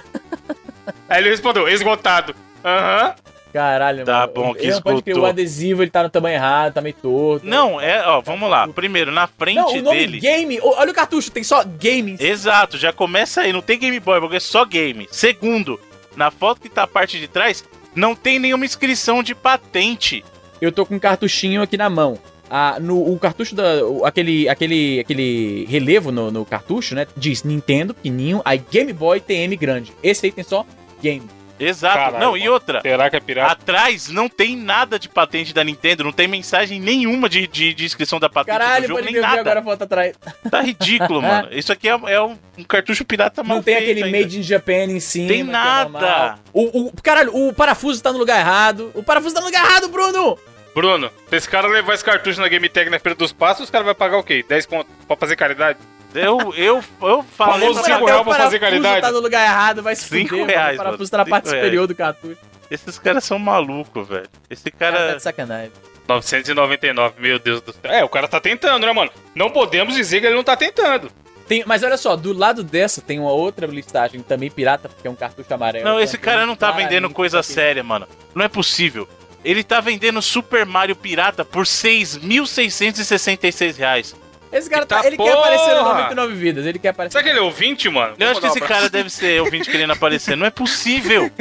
Aí ele respondeu, esgotado. Aham. Uhum. Caralho, tá mano. bom, que esgotou. Pode o adesivo ele tá no tamanho errado, tá meio torto. Não, é, ó, vamos lá. Primeiro, na frente não, o nome dele. Game, olha o cartucho, tem só game. Exato, já começa aí, não tem Game Boy, porque é só game. Segundo, na foto que tá a parte de trás, não tem nenhuma inscrição de patente. Eu tô com um cartuchinho aqui na mão a, no o cartucho da. O, aquele, aquele, aquele relevo no, no, cartucho, né? Diz Nintendo pequenininho, aí Game Boy TM grande. Esse aí tem só game. Exato. Caralho, não, e outra. Será que é pirata? Atrás não tem nada de patente da Nintendo, não tem mensagem nenhuma de, de, de inscrição da patente Caralho, do jogo, nem nada. agora a foto atrás. Tá ridículo, mano. Isso aqui é, é um, um, cartucho pirata mal Não tem aquele ainda. Made in Japan em cima. Tem é nada. É o, o, caralho, o parafuso tá no lugar errado. O parafuso tá no lugar errado, Bruno! Bruno, se esse cara levar esse cartucho na Game Tag na Feira dos Passos, os caras vão pagar o quê? 10 conto pra fazer caridade? Eu, eu, eu falei... Famoso 5 reais pra fazer caridade? tá no lugar errado, vai se 5 reais, O parafuso tá na parte reais. superior do cartucho. Esses caras são malucos, velho. Esse cara... cara tá de sacanagem. 999, meu Deus do céu. É, o cara tá tentando, né, mano? Não podemos dizer que ele não tá tentando. Tem, mas olha só, do lado dessa tem uma outra listagem também pirata, porque é um cartucho amarelo. Não, esse cara não tá vendendo coisa séria, mano. Não é possível. Ele tá vendendo Super Mario Pirata por 6.666 reais. Esse cara tá, ele quer aparecer no porra! 99 vidas, ele quer aparecer. Será que ele é ouvinte, mano? Eu acho que esse cara deve ser ouvinte querendo aparecer. Não é possível.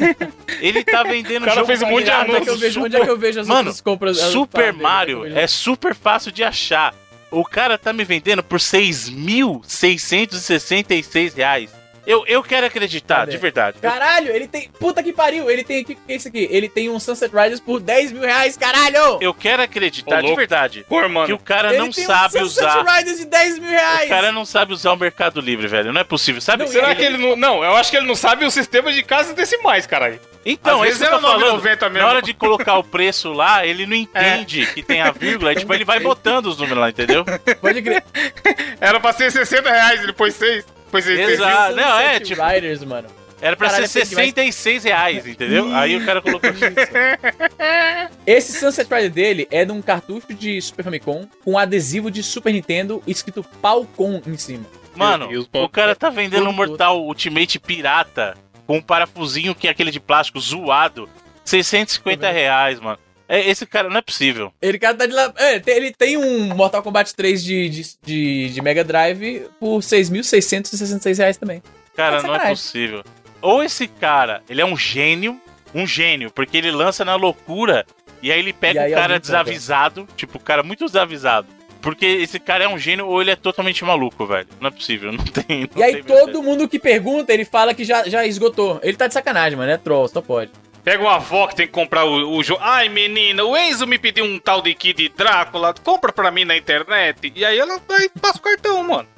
Ele tá vendendo O cara jogo fez um monte de é que eu vejo, super- onde é que eu vejo as Mano, outras compras? as Super dele? Mario é é super fácil de achar. O cara tá me vendendo por 6.666 reais. Eu, eu quero acreditar, Cadê? de verdade. Caralho, ele tem. Puta que pariu! Ele tem. O que, que é isso aqui? Ele tem um Sunset Riders por 10 mil reais, caralho! Eu quero acreditar, Ô, de verdade, que mano. o cara ele não tem sabe um usar. Sunset Riders de 10 mil reais! O cara não sabe usar o Mercado Livre, velho. Não é possível. Sabe? Não, Será ele- que ele não. Não, eu acho que ele não sabe o sistema de casas decimais, caralho. Então, esse que eu tô falando. 9,90 mesmo. Na hora de colocar o preço lá, ele não entende que tem a vírgula. tipo, ele vai botando os números lá, entendeu? Pode crer. Era pra ser 60 reais, ele pôs 6. Pôs 6. Exato. Não, é, tipo- Riders, mano. Era pra Caralho, ser é demais. 66 reais, entendeu? Aí o cara colocou isso. Esse Sunset Rider dele é de um cartucho de Super Famicom com adesivo de Super Nintendo escrito Palcom em cima. Mano, Deus, o cara tá vendendo um Mortal Ultimate pirata com um parafusinho que é aquele de plástico zoado. 650 reais, mano. É, esse cara não é possível. Ele, cara, tá de lá. É, tem- ele tem um Mortal Kombat 3 de, de, de, de Mega Drive por 6.666 reais também. Cara, Tá não é possível. Ou esse cara, ele é um gênio, um gênio, porque ele lança na loucura e aí ele pega aí o cara alguém compra. desavisado, tipo, o cara muito desavisado. Porque esse cara é um gênio ou ele é totalmente maluco, velho. Não é possível, não tem. não E aí todo mundo que pergunta, ele fala que já, já esgotou. Ele tá de sacanagem, mano. É troll, só pode. Pega uma avó que tem que comprar o, o jogo. Ai, menina, o Enzo me pediu um tal de Kid Drácula. Compra pra mim na internet. E aí ela vai e passa o cartão, mano.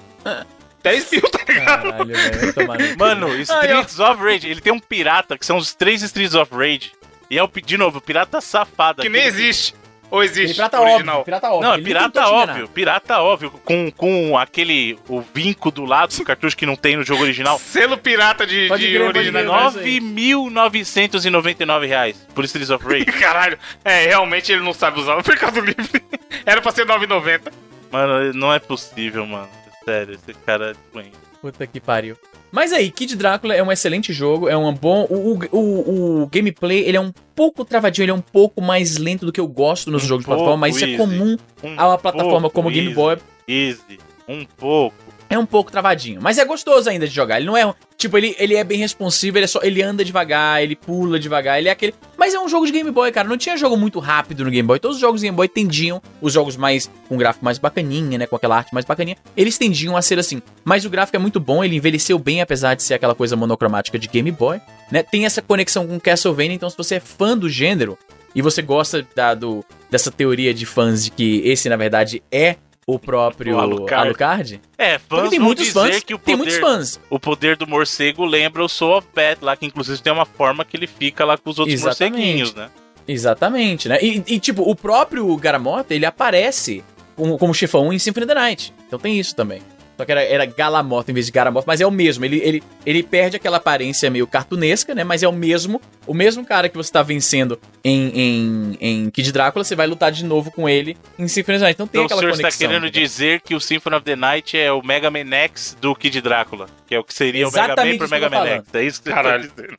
10 mil, tá ligado? Caralho, velho. Mano, Streets of Rage, ele tem um pirata que são os três Streets of Rage. E é o, de novo, o pirata safado. Que nem aquele- existe. Ou existe? Pirata original. óbvio, pirata óbvio. Não, é Ele pirata óbvio, pirata óbvio, com, com aquele, o vinco do lado do cartucho que não tem no jogo original. Selo pirata de, Pode de crer, original. crer. 9.999 reais por Streets of Rage. Caralho, é, realmente ele não sabe usar o Mercado Livre. Era pra ser 9,90. Mano, não é possível, mano. Sério, esse cara é doente. Puta que pariu. Mas aí, Kid Drácula é um excelente jogo, é um bom. O, o, o, o gameplay ele é um pouco travadinho, ele é um pouco mais lento do que eu gosto nos Um jogos de plataforma, mas isso é easy. comum Um a uma plataforma como o Game Boy. Easy, um pouco. É um pouco travadinho, mas é gostoso ainda de jogar. Ele não é. Tipo, ele, ele é bem responsivo, ele é só. Ele anda devagar, ele pula devagar, ele é aquele. Mas é um jogo de Game Boy, cara. Não tinha jogo muito rápido no Game Boy. Todos os jogos do Game Boy tendiam, os jogos mais. com gráfico mais bacaninha, né? Com aquela arte mais bacaninha, eles tendiam a ser assim. Mas o gráfico é muito bom, ele envelheceu bem, apesar de ser aquela coisa monocromática de Game Boy. Né? Tem essa conexão com Castlevania, então se você é fã do gênero e você gosta da, do, dessa teoria de fãs de que esse, na verdade, é o próprio O Alucard. Alucard É, fãs tem muitos fãs. que o Tem poder, muitos fãs. o poder do morcego lembra o Soul of Bat lá, que inclusive tem uma forma que ele fica lá com os outros Exatamente. morceguinhos, né? Exatamente, né? E, e, tipo, o próprio Garamota, ele aparece como, como chefão em Symphony of the Night. Então tem isso também. Só que era, era Galamota em vez de Garamota, mas é o mesmo. Ele, ele, ele perde aquela aparência meio cartunesca, né? Mas é o mesmo. O mesmo cara que você tá vencendo em, em, em Kid Drácula, você vai lutar de novo com ele em Symphony of the Night. Então tem Então o aquela senhor conexão. está querendo entendeu? dizer que o Symphony of the Night é o Mega Man X do Kid Drácula, que é o que seria o Mega Man Exatamente pro Mega Man. X. É isso que você Caralho. tá dizendo.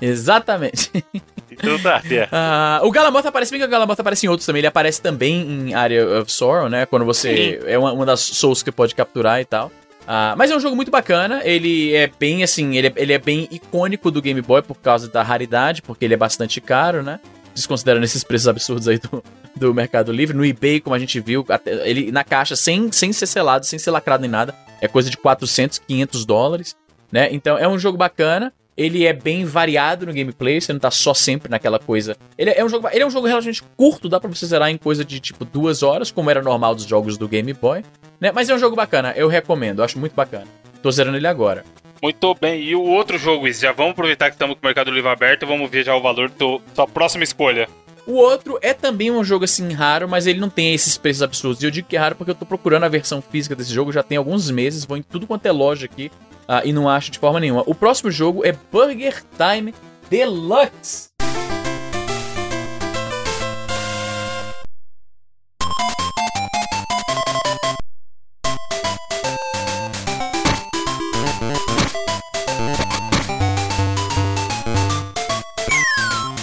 Exatamente. Então tá, é. Ah, o Galamota aparece bem que o Galamota aparece em outros também. Ele aparece também em Area of Sorrow, né? Quando você. É uma, uma das souls que pode capturar e tal. Ah, mas é um jogo muito bacana. Ele é bem assim. Ele é, ele é bem icônico do Game Boy por causa da raridade, porque ele é bastante caro, né? Desconsiderando esses preços absurdos aí do, do Mercado Livre. No eBay, como a gente viu, até- ele na caixa, sem, sem ser selado, sem ser lacrado nem nada, é coisa de 400, 500 dólares, né? Então é um jogo bacana. Ele é bem variado no gameplay, você não tá só sempre naquela coisa. Ele é um jogo, ele é um jogo relativamente curto, dá pra você zerar em coisa de tipo duas horas, como era normal dos jogos do Game Boy, né? Mas é um jogo bacana, eu recomendo, eu acho muito bacana. Tô zerando ele agora. Muito bem. E o outro jogo, Wiz? Já vamos aproveitar que estamos com o Mercado Livre aberto vamos ver já o valor da sua próxima escolha. O outro é também um jogo assim raro, mas ele não tem esses preços absurdos. E eu digo que é raro porque eu tô procurando a versão física desse jogo já tem alguns meses, vou em tudo quanto é loja aqui ah, e não acho de forma nenhuma. O próximo jogo é Burger Time Deluxe.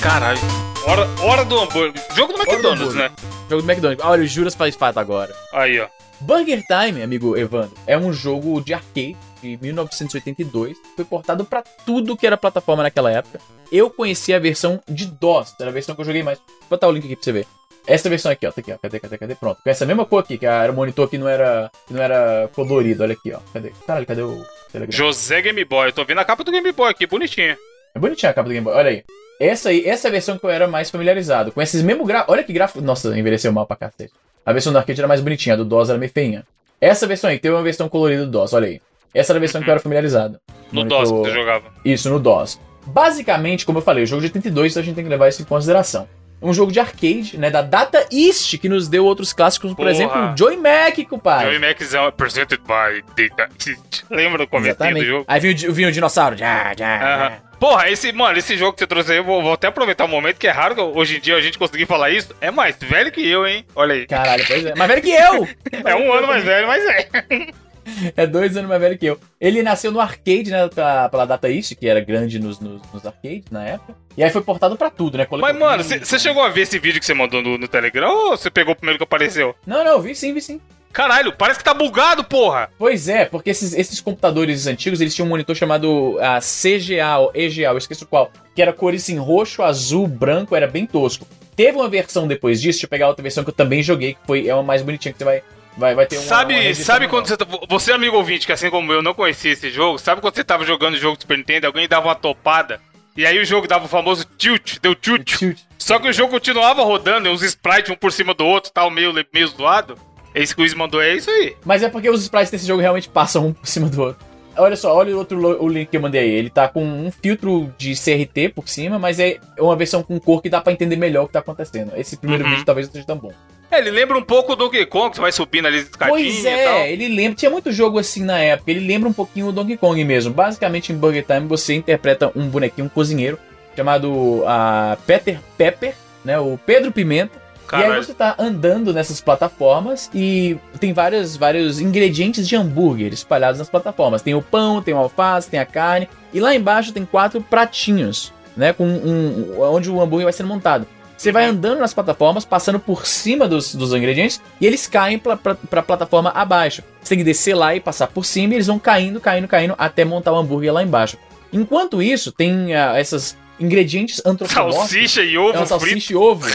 Caralho. Hora, hora do hambúrguer. Jogo do do McDonald's, hambúrguer. né? Jogo do McDonald's. Olha, o Juras faz fato agora. Aí, ó. Burger Time, amigo Evandro, é um jogo de arcade de 1982, foi portado pra tudo que era plataforma naquela época. Eu conheci a versão de DOS, era a versão que eu joguei mais. Vou botar o link aqui pra você ver. Essa versão aqui, ó, tá aqui, ó. Cadê, cadê, cadê? Pronto. Com essa mesma cor aqui, que era o monitor que não era, que não era colorido, olha aqui, ó. Cadê? Caralho, cadê o Telegram? José Game Boy. Eu tô vendo a capa do Game Boy aqui, bonitinha. É bonitinha a capa do Game Boy, olha aí. Essa aí, essa é a versão que eu era mais familiarizado. Com esses mesmos gráficos. Olha que gráfico. Nossa, envelheceu mal pra cacete. A versão do arcade era mais bonitinha, a do DOS era meio feinha. Essa versão aí, teve uma versão colorida do DOS, olha aí. Essa era a versão que eu era familiarizado. No DOS que você jogava. Isso, no DOS. Basicamente, como eu falei, o jogo de 82, então a gente tem que levar isso em consideração. Um jogo de arcade, né, da Data East, que nos deu outros clássicos, por Porra. exemplo, o Joy Mac, compadre. Joey Maczão, presented by Data. Lembra do começo do jogo? Aí vinha, o di- vinha o dinossauro. Já, já, já. Porra, esse, mano, esse jogo que você trouxe aí, eu vou, vou até aproveitar o momento que é raro que hoje em dia a gente conseguir falar isso. É mais velho que eu, hein? Olha aí. Caralho, pois é. Mais velho que eu! É um ano mais velho, mas é. É dois anos mais velho que eu. Ele nasceu no arcade, né, pela, pela Data East, que era grande nos, nos, nos arcades na época. E aí foi portado pra tudo, né? Colocou- Mas, mano, você chegou a ver esse vídeo que você mandou no, no Telegram ou você pegou o primeiro que apareceu? Não, não, vi sim, vi sim. Caralho, parece que tá bugado, porra! Pois é, porque esses, esses computadores antigos, eles tinham um monitor chamado ah, CGA ou EGA, eu esqueço qual, que era cores em roxo, azul, branco, era bem tosco. Teve uma versão depois disso, deixa eu pegar outra versão que eu também joguei, que foi, é uma mais bonitinha, que você vai, vai, vai ter uma... sabe, uma sabe quando você. tá- Você, amigo ouvinte, que assim como eu não conhecia esse jogo, sabe quando você tava jogando o jogo do Super Nintendo, alguém dava uma topada, e aí o jogo dava o famoso tilt, deu tilt. Tilt. Só que o jogo continuava rodando, e uns sprites um por cima do outro, tal, meio, meio zoado. Esse que o Wiz mandou é isso aí. Mas é porque os sprites desse jogo realmente passam um por cima do outro. Olha só, olha o outro o link que eu mandei aí. Ele tá com um filtro de CRT por cima, mas é uma versão com cor que dá pra entender melhor o que tá acontecendo. Esse primeiro Uhum. vídeo talvez não seja tão bom. É, ele lembra um pouco do Donkey Kong, que você vai subindo ali as escadinhas Pois e tal. é, ele lembra. Tinha muito jogo assim na época. Ele lembra um pouquinho o Donkey Kong mesmo. Basicamente, em Burger Time, você interpreta um bonequinho, um cozinheiro, chamado ah, Peter Pepper, né? O Pedro Pimenta. E aí Caralho. você tá andando nessas plataformas e tem vários, vários ingredientes de hambúrguer espalhados nas plataformas. Tem o pão, tem o alface, tem a carne. E lá embaixo tem quatro pratinhos, né? Com um, onde o hambúrguer vai sendo montado. Você vai andando nas plataformas, passando por cima dos, dos ingredientes, e eles caem pra, pra, pra plataforma abaixo. Você tem que descer lá e passar por cima, e eles vão caindo, caindo, caindo, até montar o hambúrguer lá embaixo. Enquanto isso, tem ah, esses ingredientes antropomórficos. Salsicha e É ovo frito. salsicha e ovo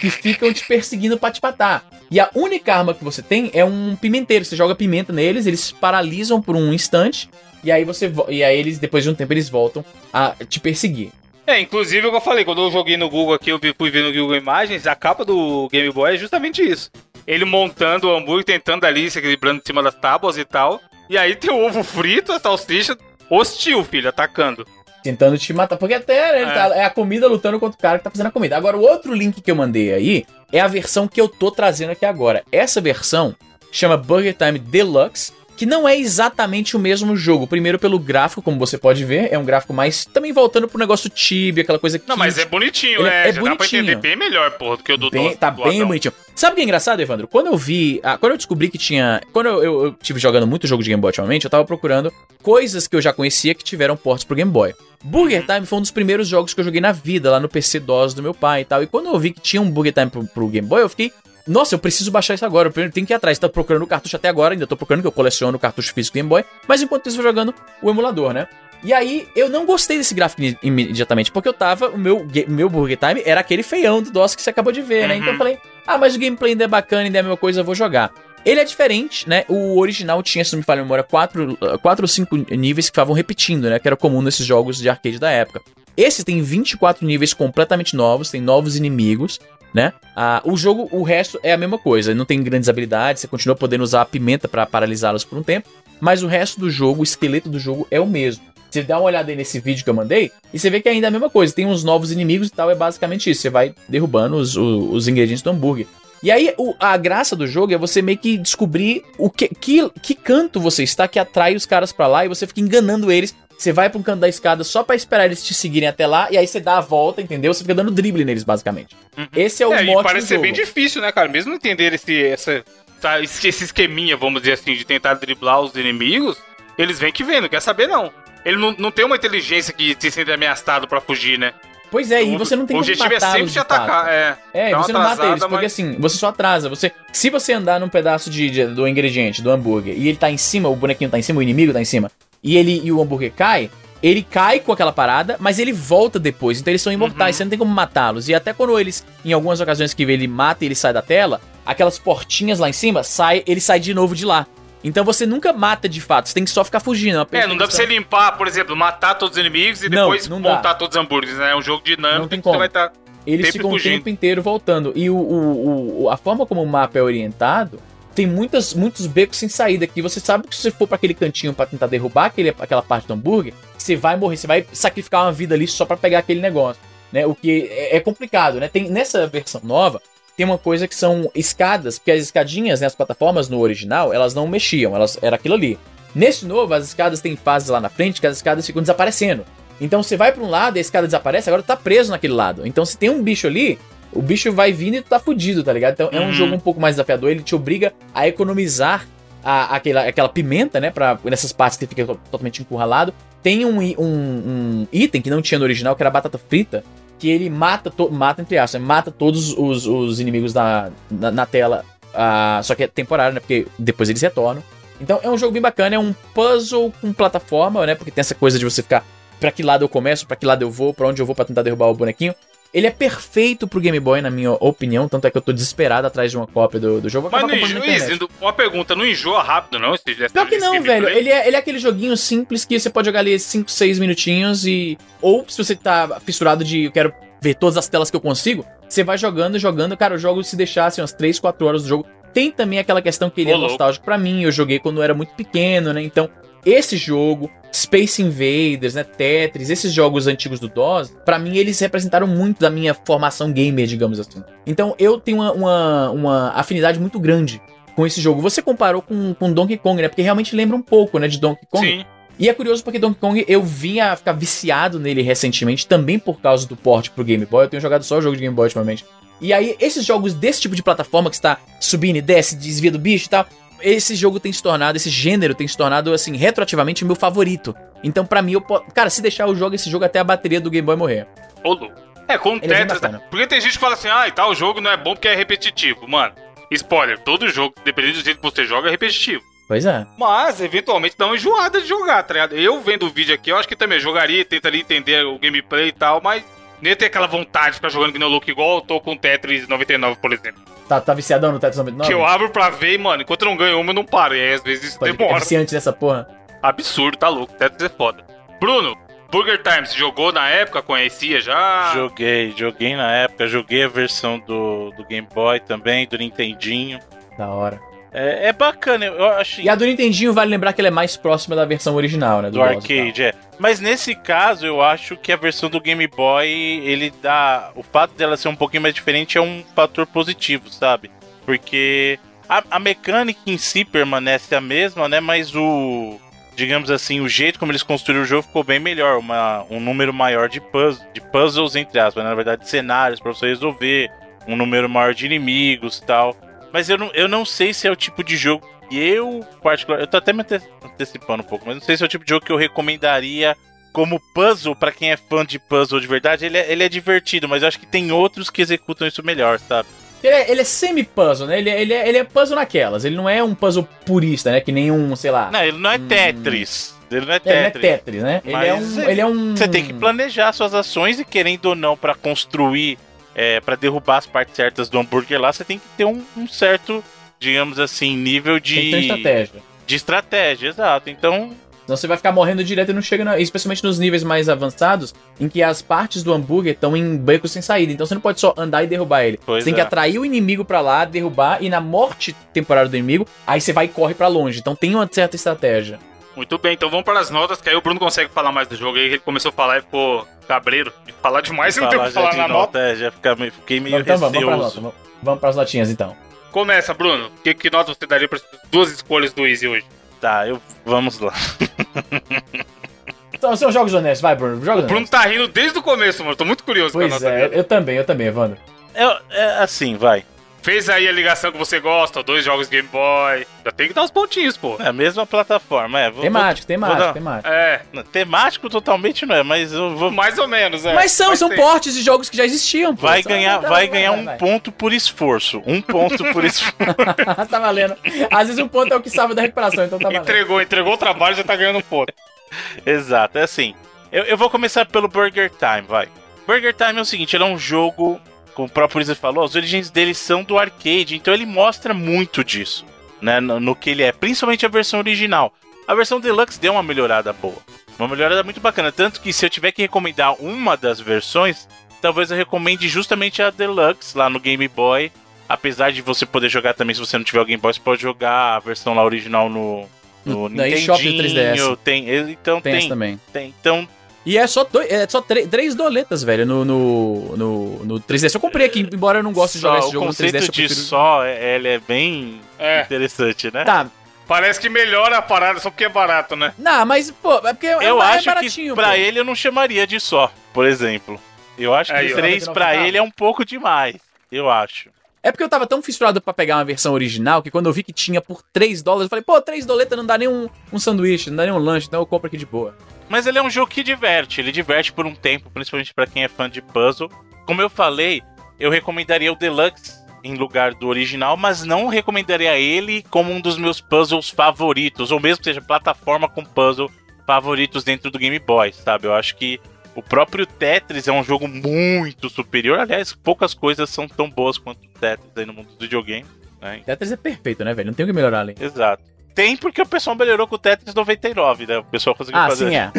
que ficam te perseguindo pra te matar. E a única arma que você tem é um pimenteiro. Você joga pimenta neles, eles paralisam por um instante. E aí você vo- e aí eles depois de um tempo eles voltam a te perseguir. É, inclusive o que eu falei, quando eu joguei no Google aqui, eu fui ver no Google Imagens, a capa do Game Boy é justamente isso. Ele montando o hambúrguer, tentando ali, se equilibrando em cima das tábuas e tal. E aí tem o ovo frito, a salsicha, hostil, filho, atacando. Tentando te matar. Porque até né, ele É. tá- é a comida lutando contra o cara que tá fazendo a comida. Agora, o outro link que eu mandei aí é a versão que eu tô trazendo aqui agora. Essa versão chama Burger Time Deluxe, que não é exatamente o mesmo jogo. Primeiro pelo gráfico, como você pode ver, é um gráfico mais também voltando pro negócio Tibia, aquela coisa Não, mas é bonitinho, né? é Já dá pra bonitinho. entender bem melhor, porra, do que o do Bem- do- tá do bem bonitinho. Sabe o que é engraçado, Evandro? Quando eu vi. ah, quando eu descobri que tinha. Quando eu, eu, eu tive jogando muito jogo de Game Boy ultimamente, eu tava procurando coisas que eu já conhecia que tiveram portes pro Game Boy. Burger Time foi um dos primeiros jogos que eu joguei na vida, lá no PC DOS do meu pai e tal. E quando eu vi que tinha um Burger Time pro, pro Game Boy, eu fiquei. Nossa, eu preciso baixar isso agora. Eu primeiro tenho que ir atrás. Tá procurando o cartucho até agora, ainda tô procurando, que eu coleciono o cartucho físico Game Boy. Mas enquanto isso, eu vou jogando o emulador, né? E aí, eu não gostei desse gráfico im- imediatamente, porque eu tava. O meu, meu Burger Time era aquele feião do DOS que você acabou de ver, né? Uhum. Então eu falei, ah, mas o gameplay ainda é bacana, ainda é a mesma coisa, eu vou jogar. Ele é diferente, né? O original tinha, se não me falha a memória, 4 quatro ou 5 níveis que ficavam repetindo, né? Que era comum nesses jogos de arcade da época. Esse tem 24 níveis completamente novos, tem novos inimigos, né? Ah, o jogo, o resto é a mesma coisa, não tem grandes habilidades, você continua podendo usar a pimenta pra paralisá-los por um tempo, mas o resto do jogo, o esqueleto do jogo é o mesmo. Você dá uma olhada aí nesse vídeo que eu mandei e você vê que ainda é a mesma coisa. Tem uns novos inimigos e tal, é basicamente isso. Você vai derrubando os, o- os ingredientes do hambúrguer. E aí, o- a graça do jogo é você meio que descobrir o que, que, que canto você está que atrai os caras pra lá e você fica enganando eles. Você vai pra um canto da escada só pra esperar eles te seguirem até lá e aí você dá a volta, entendeu? Você fica dando drible neles, basicamente. Esse é o É, mote parece do ser jogo. bem difícil, né, cara? Mesmo entender esse, essa, tá, esse esqueminha, vamos dizer assim, de tentar driblar os inimigos, eles vêm que vêm, não quer saber não. Ele não, não tem uma inteligência que se sente ameaçado pra fugir, né? Pois é, e você não tem o como objetivo é sempre te atacar, é. É, você não mata eles, porque mas- assim, você só atrasa. Você, se você andar num pedaço de, de- do ingrediente, do hambúrguer, e ele tá em cima, o bonequinho tá em cima, o inimigo tá em cima, e ele e o hambúrguer cai, ele cai com aquela parada, mas ele volta depois. Então eles são imortais, Uhum. você não tem como matá-los. E até quando eles, em algumas ocasiões que ele mata e ele sai da tela, aquelas portinhas lá em cima, sai, ele sai de novo de lá. Então você nunca mata de fato, você tem que só ficar fugindo. uma É, não dá pra você limpar, por exemplo, matar todos os inimigos e Não, depois não dá. montar todos os hambúrgueres, né? É um jogo dinâmico Não tem que como. você vai estar. Eles sempre ficam fugindo. o tempo inteiro voltando. E o, o- o- a forma como o mapa é orientado, tem muitas, muitos becos sem saída que você sabe que se você for pra aquele cantinho pra tentar derrubar aquele, aquela parte do hambúrguer, você vai morrer, você vai sacrificar uma vida ali só pra pegar aquele negócio, né? O que é, é complicado, né? Tem nessa versão nova tem uma coisa que são escadas, porque as escadinhas, né, as plataformas no original, elas não mexiam, elas era aquilo ali. Nesse novo, as escadas têm fases lá na frente que as escadas ficam desaparecendo. Então você vai pra um lado e a escada desaparece, agora tá preso naquele lado. Então se tem um bicho ali, o bicho vai vindo e tu tá fudido, tá ligado? Então é um Uhum. jogo um pouco mais desafiador, ele te obriga a economizar a- aquela, aquela pimenta, né? Pra, nessas partes que fica to- totalmente encurralado. Tem um, um, um item que não tinha no original, que era batata frita, que ele mata, to- mata entre aspas, mata todos os, os inimigos da, na, na tela. ah, só que é temporário, né? Porque depois eles retornam. Então é um jogo bem bacana, é um puzzle com plataforma, né? Porque tem essa coisa de você ficar pra que lado eu começo, pra que lado eu vou, pra onde eu vou pra tentar derrubar o bonequinho. Ele é perfeito pro Game Boy, na minha opinião, tanto é que eu tô desesperado atrás de uma cópia do, do jogo. Mas não enjoa, uma pergunta, não enjoa rápido, não? Pior que não, velho. Ele é, ele é aquele joguinho simples que você pode jogar ali 5, 6 minutinhos e. Ou se você tá fissurado de eu quero ver todas as telas que eu consigo, você vai jogando, jogando. Cara, o jogo se deixasse umas 3, 4 horas do jogo. Tem também aquela questão que ele é nostálgico pra mim. Eu joguei quando eu era muito pequeno, né? Então, esse jogo, Space Invaders, né? Tetris, esses jogos antigos do DOS, pra mim eles representaram muito da minha formação gamer, digamos assim. Então eu tenho uma, uma, uma afinidade muito grande com esse jogo. Você comparou com, com Donkey Kong, né? Porque realmente lembra um pouco, né, de Donkey Kong. Sim. E é curioso porque Donkey Kong eu vinha a ficar viciado nele recentemente, também por causa do port pro Game Boy. Eu tenho jogado só o jogo de Game Boy ultimamente. E aí, esses jogos desse tipo de plataforma que está subindo e desce, desvia do bicho e tal, esse jogo tem se tornado, esse gênero tem se tornado, assim, retroativamente meu favorito. Então, pra mim, eu posso. Cara, se deixar eu jogo esse jogo até a bateria do Game Boy morrer. Ô, louco. É, com o é Tetris. bacana. porque tem gente que fala assim, ah, e tal, o jogo não é bom porque é repetitivo. Mano, spoiler, todo jogo, dependendo do jeito que você joga, é repetitivo. Pois é. Mas, eventualmente, dá uma enjoada de jogar, tá ligado? Eu vendo o vídeo aqui, eu acho que também jogaria, tentaria entender o gameplay e tal, mas nem ter aquela vontade de ficar jogando que nem o louco igual eu tô com o Tetris 99, por exemplo. Tá, tá viciadão no Tetris 99? Que eu abro pra ver e, mano, enquanto eu não ganho uma, eu não paro. E aí, às vezes, isso Pode- É demora. viciante dessa porra. Absurdo, tá louco. Tetris é foda. Bruno, Burger Times, jogou na época? Conhecia já? Joguei, joguei na época, joguei a versão do, do Game Boy também, do Nintendinho. Da hora. É, é bacana, eu achei. E a do Nintendinho, vale lembrar que ela é mais próxima da versão original, né? do DOS e arcade, é. Mas nesse caso, eu acho que a versão do Game Boy, ele dá. O fato dela ser um pouquinho mais diferente é um fator positivo, sabe? Porque a, a mecânica em si permanece a mesma, né? Mas o. Digamos assim, o jeito como eles construíram o jogo ficou bem melhor. Uma, um número maior de, de puzzles, entre aspas, né? na verdade, de cenários pra você resolver. Um número maior de inimigos e tal. Mas eu não, eu não sei se é o tipo de jogo que eu, particular. Eu tô até me ante- antecipando um pouco, mas não sei se é o tipo de jogo que eu recomendaria como puzzle pra quem é fã de puzzle de verdade. Ele é, ele é divertido, mas eu acho que tem outros que executam isso melhor, sabe? Ele é, ele é semi-puzzle, né? Ele é, ele, é, ele é puzzle naquelas. Ele não é um puzzle purista, né? Que nem um, sei lá. Não, ele não é Hum. Tetris. Ele não é É, ele é Tetris. Tetris, né? Ele é, Mas um, ele- ele é um. Você tem que planejar suas ações e querendo ou não pra construir, é, para derrubar as partes certas do hambúrguer lá, você tem que ter um, um certo, digamos assim, nível de Tem que ter uma estratégia. de estratégia, exato. Então, Senão você vai ficar morrendo direto e não chega, na, especialmente nos níveis mais avançados, em que as partes do hambúrguer estão em becos sem saída. Então você não pode só andar e derrubar ele. Pois você tem que é. atrair o inimigo pra lá, derrubar, e na morte temporária do inimigo, aí você vai e corre pra longe. Então tem uma certa estratégia. Muito bem, então vamos para as notas, que aí o Bruno consegue falar mais do jogo aí. Ele começou a falar e ficou cabreiro de falar demais e não tem o que falar na nota. nota, é, já fica meio- fiquei meio então vamos, vamos pra nota. receoso. Vamos, pras notinhas então. Começa, Bruno. Que, que nota você daria para as duas escolhas do Easy hoje? Tá, eu vamos lá. Então, são jogos honestos, vai, Bruno. Jogos O Bruno honestos. tá rindo desde o começo, mano. Tô muito curioso com a Pois nota é, dele. eu também, eu também, Evandro. É, é assim, vai. Fez aí a ligação que você gosta, dois jogos Game Boy. Já tem que dar os pontinhos, pô. É a mesma plataforma, é. Vou, Temático, vou- temático, vou dar- temático. É, Não, Temático totalmente não é, mas eu vou. mais ou menos, é. Mas são, são tem. portes de jogos que já existiam, pô. Vai ganhar, tá, vai ganhar um vai. ponto por esforço. Um ponto por esforço. tá valendo. Às vezes um ponto é o que salva da recuperação, então tá valendo. Entregou, entregou o trabalho já tá ganhando um ponto. Exato, é assim. Eu, eu vou começar pelo Burger Time, vai. Burger Time é o seguinte, ele é um jogo, como o próprio Wizard falou, as origens dele são do arcade, então ele mostra muito disso, né, no, no que ele é, principalmente a versão original. A versão Deluxe deu uma melhorada boa, uma melhorada muito bacana, tanto que se eu tiver que recomendar uma das versões, talvez eu recomende justamente a Deluxe lá no Game Boy, apesar de você poder jogar também, se você não tiver o Game Boy, você pode jogar a versão lá original no... No Nintendinho, 3DS. tem, então Tem, tem, também. tem, então E é só, dois, é só três, doletas, velho, no, no, no, no 3DS. Eu comprei aqui, embora eu não goste de Só jogar esse o jogo no conceito 3DS. eu de prefiro- só, é- ele é bem É, interessante, né? Tá, parece que melhora a parada só porque é barato, né? não, mas, pô, é porque é, eu é acho que baratinho, pra pô. ele eu não chamaria de só, por exemplo. Eu acho que ó. três pra 99 ele é um pouco demais, eu acho. É porque eu tava tão fissurado pra pegar uma versão original que quando eu vi que tinha por 3 dólares, eu falei, pô, 3 doletas não dá nem um, um sanduíche, não dá nem um lanche, então eu compro aqui de boa. Mas ele é um jogo que diverte, ele diverte por um tempo, principalmente pra quem é fã de puzzle. Como eu falei, eu recomendaria o Deluxe em lugar do original, mas não recomendaria ele como um dos meus puzzles favoritos, ou mesmo que seja plataforma com puzzle favoritos dentro do Game Boy, sabe? Eu acho que o próprio Tetris é um jogo muito superior. Aliás, poucas coisas são tão boas quanto o Tetris aí no mundo do videogame. Né? Tetris é perfeito, né, velho? Não tem o que melhorar ali. Exato. Tem porque o pessoal melhorou com o Tetris 99, né? O pessoal conseguiu Ah, fazer. sim, é.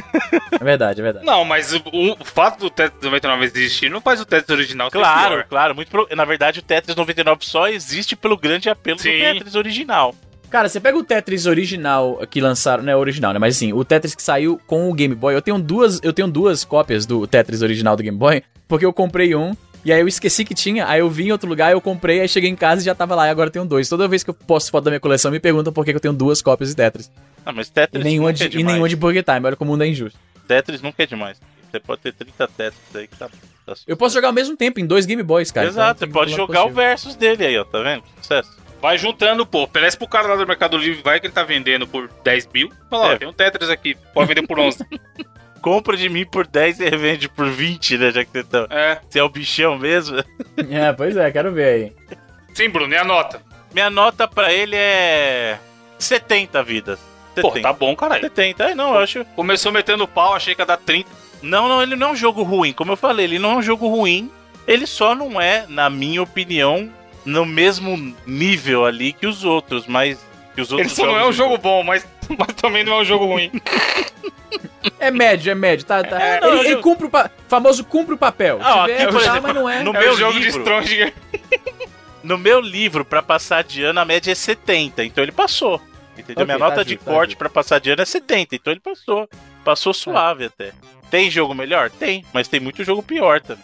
É verdade, é verdade. Não, mas o, o fato do Tetris 99 existir não faz o Tetris original ser Claro, pior. claro. Muito pro- Na verdade, o Tetris 99 só existe pelo grande apelo Sim. do Tetris original. Cara, você pega o Tetris original que lançaram, não é original, né? Mas assim, o Tetris que saiu com o Game Boy. Eu tenho duas, eu tenho duas cópias do Tetris original do Game Boy, porque eu comprei um e aí eu esqueci que tinha, aí eu vim em outro lugar, eu comprei, aí cheguei em casa e já tava lá, e agora eu tenho dois. Toda vez que eu posto foto da minha coleção, me perguntam por que eu tenho duas cópias de Tetris. Ah, mas E Tetris nenhuma nunca de, é e demais. nenhuma de Burger Time, olha como o mundo é injusto. Tetris nunca é demais. Você pode ter 30 Tetris aí que tá. tá Eu posso jogar ao mesmo tempo em dois Game Boys, cara. Exato, então você pode jogar o possível. versus dele aí, ó, tá vendo? Sucesso. Vai juntando, pô. Oferece pro cara lá do Mercado Livre, vai que ele tá vendendo por 10 mil. Fala, ó, É. tem um Tetris aqui, pode vender por 11. Compra de mim por 10 e revende por 20, né? Já que você, tá... é. você é o bichão mesmo. É, pois é, quero ver aí. Sim, Bruno, e a nota? Minha nota pra ele é 70 vidas. 70. Pô, tá bom, caralho. 70. É, não, eu acho. Começou metendo pau, achei que ia dar 30. Não, não, ele não é um jogo ruim. Como eu falei, ele não é um jogo ruim. Ele só não é, na minha opinião, no mesmo nível ali que os outros, mas. Que os Ele outros só não é um jogo bom, mas, mas também não é um jogo ruim. É médio, é médio, tá? tá. É, não, ele, eu- ele cumpre o pa- famoso cumpre o papel. Ah, Tiver, aqui, por tá, exemplo, mas não é. no é meu jogo livro, de Stronger. No meu livro, pra passar de ano, a média é 70. Então ele passou. Entendeu? Ok, Minha tá nota de justo, tá corte pra passar de ano é 70. Então ele passou. Passou suave até. Tem jogo melhor? Tem. Mas tem muito jogo pior também.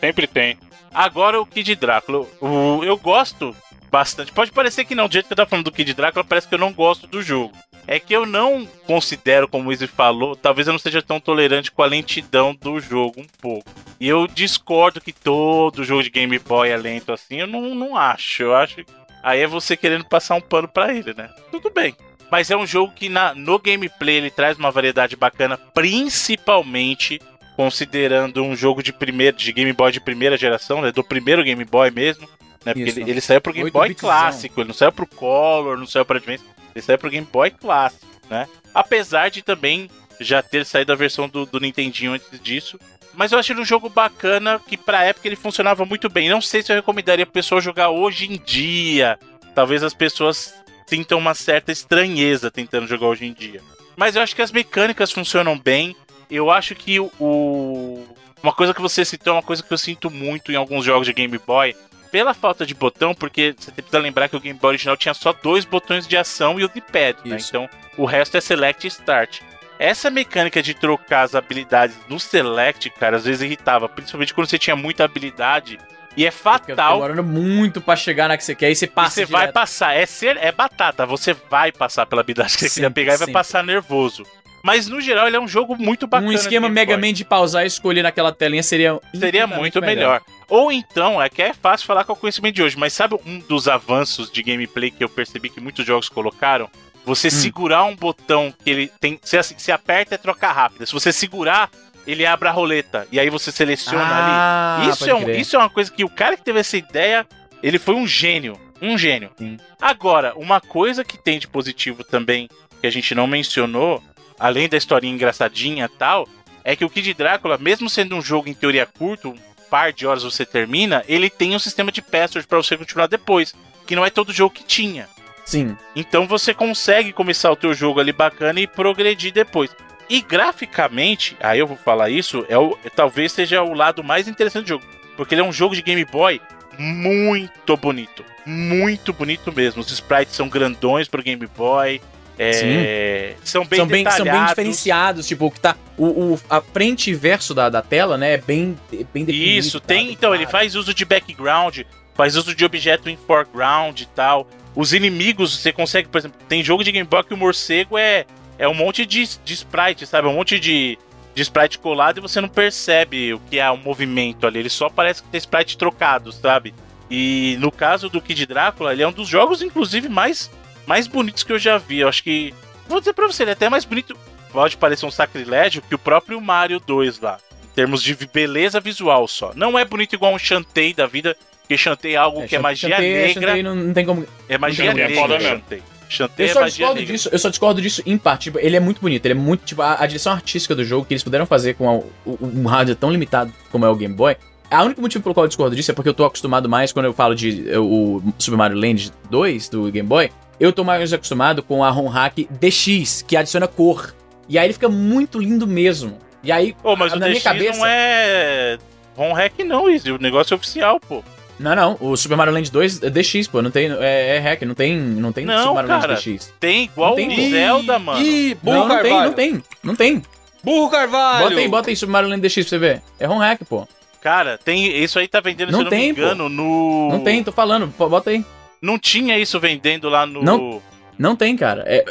Sempre tem. Agora o Kid Drácula. O, eu gosto bastante. Pode parecer que não. Do jeito que eu tava falando do Kid Drácula, parece que eu não gosto do jogo. É que eu não considero, como o Izzy falou, talvez eu não seja tão tolerante com a lentidão do jogo um pouco. E eu discordo que todo jogo de Game Boy é lento assim. Eu não, não acho. Eu acho. Aí é você querendo passar um pano pra ele, né? Tudo bem. Mas é um jogo que na, no gameplay ele traz uma variedade bacana, principalmente considerando um jogo de primeiro, de Game Boy de primeira geração, né? Do primeiro Game Boy mesmo. Né? Porque Isso. ele, ele saiu pro Game Oito Boy bitzão. clássico, ele não saiu pro Color, não saiu pro Advance, ele saiu pro Game Boy clássico, né? Apesar de também já ter saído a versão do, do Nintendinho antes disso. Mas eu achei um jogo bacana que pra época ele funcionava muito bem. Não sei se eu recomendaria pro pessoal jogar hoje em dia. Talvez as pessoas sintam uma certa estranheza tentando jogar hoje em dia. Mas eu acho que as mecânicas funcionam bem. Eu acho que o. Uma coisa que você citou é uma coisa que eu sinto muito em alguns jogos de Game Boy. Pela falta de botão, porque você precisa lembrar que o Game Boy original tinha só dois botões de ação e o D-pad, né? Isso. Então o resto é Select e Start. Essa mecânica de trocar as habilidades no Select, cara, às vezes irritava. Principalmente quando você tinha muita habilidade. E é Fica fatal demorando muito pra chegar na que você quer e você e passa você vai direto. passar. É ser, é batata. Você vai passar pela habilidade que você queria pegar e vai sempre. passar nervoso. Mas no geral ele é um jogo muito bacana. um de esquema Mega. Man de pausar e escolher naquela telinha seria. Seria muito melhor. Ou então, é que é fácil falar com o conhecimento de hoje, mas sabe um dos avanços de gameplay que eu percebi que muitos jogos colocaram? Você segurar um botão que ele tem. Se, assim, aperta é trocar rápida. Se você segurar, ele abre a roleta. E aí você seleciona Ah, ali. Isso é, um- crer. isso é uma coisa que o cara que teve essa ideia, ele foi um gênio. Um gênio. Sim. Agora, uma coisa que tem de positivo também, que a gente não mencionou, além da historinha engraçadinha e tal, é que o Kid Drácula, mesmo sendo um jogo em teoria curto, par de horas você termina, ele tem um sistema de password pra você continuar depois, que não é todo jogo que tinha. Sim. Então você consegue começar o teu jogo ali bacana e progredir depois. E graficamente, aí eu vou falar isso, é o, talvez seja o lado mais interessante do jogo, porque ele é um jogo de Game Boy muito bonito, muito bonito mesmo. Os sprites são grandões pro Game Boy, é, são bem são, bem, são bem diferenciados, tipo, que tá. O, o- a frente e verso da, da tela, né? É bem, bem definido. Isso, tá? tem. Então, ele faz uso de background, faz uso de objeto em foreground e tal. Os inimigos, você consegue, por exemplo, tem jogo de Game Boy que o morcego é, é um monte de, de sprite, sabe? Um monte de, de sprite colado e você não percebe o que é o movimento ali. Ele só parece que tem sprite trocado, sabe? E no caso do Kid Drácula, ele é um dos jogos, inclusive, mais, mais bonitos que eu já vi. Eu acho que. Vou dizer pra você, ele é até mais bonito. Pode parecer um sacrilégio que o próprio Mario 2 lá. Em termos de beleza visual só. Não é bonito igual um Shantae da vida, porque Shantae é algo que é magia Chanteio- negra. Chanteio não, tem como. É magia é negra, mesmo. Shantae. Shantae Eu é só magia discordo negra. disso, eu só discordo disso em parte. Tipo, ele é muito bonito, ele é muito, tipo, a, a direção artística do jogo que eles puderam fazer com a- o- um hardware tão limitado como é o Game Boy. A único motivo pelo qual eu discordo disso é porque eu tô acostumado mais quando eu falo de eh, o Super Mario Land 2 do Game Boy. Eu tô mais acostumado com a ROM Hack DX, que adiciona cor. E aí ele fica muito lindo mesmo. E aí, Pô, mas o na DX minha cabeça. não é ROM hack não, Izzy. O negócio é oficial, pô. Não, não, o Super Mario Land 2 é DX, pô, não tem. É, é hack, não tem, não tem Não, Super Mario cara. Land DX. Tem igual Não tem o. Zelda, mano. Ih, burro Não, não tem, Carvalho. não tem, não tem. Burro Carvalho. Bota aí, bota aí Super Mario Land DX pra você ver. É ROM hack, pô. Cara, tem isso aí tá vendendo, Não se eu não tem, me pô. engano, no... Não tem, tô falando, pô, bota aí. Não tinha isso vendendo lá no... Não. Não tem, cara. É,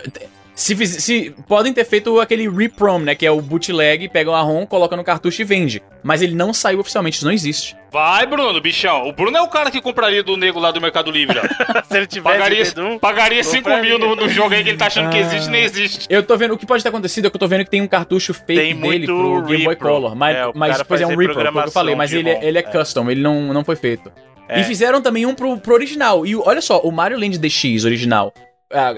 se, se podem ter feito aquele reprom, né, que é o bootleg, pegam a ROM, coloca no cartucho e vende. Mas ele não saiu oficialmente, isso não existe. Vai, Bruno, bichão. O Bruno é o cara que compraria do nego lá do Mercado Livre, ó. se ele tivesse Pagaria, um... pagaria 5 compraria. mil no, no jogo aí que ele tá achando que Ah. existe nem existe. Eu tô vendo, o que pode ter acontecido é que eu tô vendo que tem um cartucho fake Tem dele pro Game Boy. Color. Mas, É, o mas pois é, um repro, foi o que eu falei, mas ele, é- ele é, é. custom, ele não, não foi feito. É. E fizeram também um pro, pro original. E olha só, o Mario Land DX original,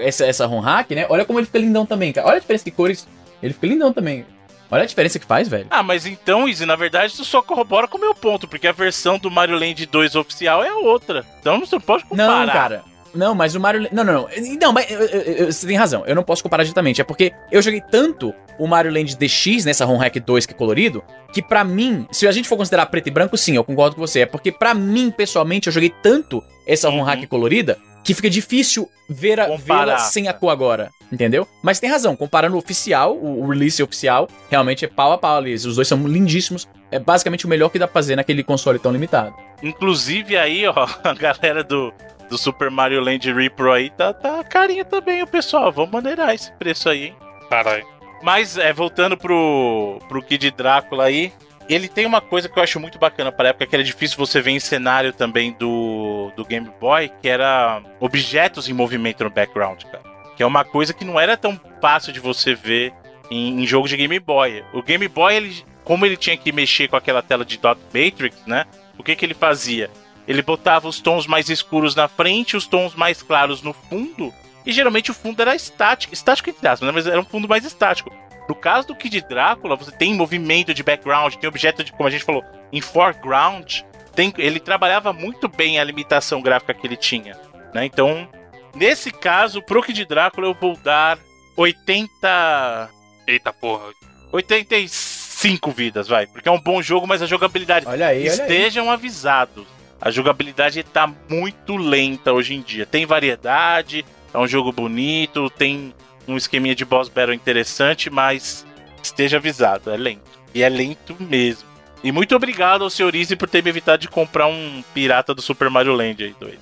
essa, essa ROM hack, né? Olha como ele fica lindão também, cara. Olha a diferença de cores. Ele fica lindão também. Olha a diferença que faz, velho. Ah, mas então, Izzy, na verdade, tu só corrobora com o meu ponto, porque a versão do Mario Land 2 oficial é a outra. Então você não pode comparar. Não, cara. Não, mas o Mario. Não, não, não. Não, mas eu- eu- eu- você tem razão. Eu não posso comparar diretamente. É porque eu joguei tanto o Mario Land DX nessa ROM Hack 2 que é colorido, que pra mim, se a gente for considerar preto e branco, sim, eu concordo com você. É porque pra mim, pessoalmente, eu joguei tanto essa ROM Uhum. Hack colorida que fica difícil ver a- vê-la sem a cor agora. Entendeu? Mas tem razão. Comparando o oficial, o, o release oficial, realmente é pau a pau ali. Os dois são lindíssimos. É basicamente o melhor que dá pra fazer naquele console tão limitado. Inclusive aí, ó, a galera do, do Super Mario Land Repro aí tá, tá carinha também, o pessoal. Vamos maneirar esse preço aí, hein? Caralho. Mas, é, voltando pro, pro Kid Drácula aí, ele tem uma coisa que eu acho muito bacana para época, que era difícil você ver em cenário também do, do Game Boy, que era objetos em movimento no background, cara. Que é uma coisa que não era tão fácil de você ver em, em jogo de Game Boy. O Game Boy, ele, como ele tinha que mexer com aquela tela de Dot Matrix, né? O que, que ele fazia? Ele botava os tons mais escuros na frente, os tons mais claros no fundo, e geralmente o fundo era estático, estático entre aspas, né? mas era um fundo mais estático. No caso do Kid Drácula, você tem movimento de background, tem objeto de, como a gente falou, em foreground. Tem, ele trabalhava muito bem a limitação gráfica que ele tinha, né? Então, nesse caso, pro Kid Drácula eu vou dar 80 Eita porra. 85 vidas, vai, porque é um bom jogo, mas a jogabilidade Olha aí, olha aí. estejam avisados. A jogabilidade tá muito lenta hoje em dia. Tem variedade, é um jogo bonito, tem um esqueminha de boss battle interessante, mas esteja avisado, é lento. E é lento mesmo. E muito obrigado ao Sr. Easy por ter me evitado de comprar um pirata do Super Mario Land aí, dois.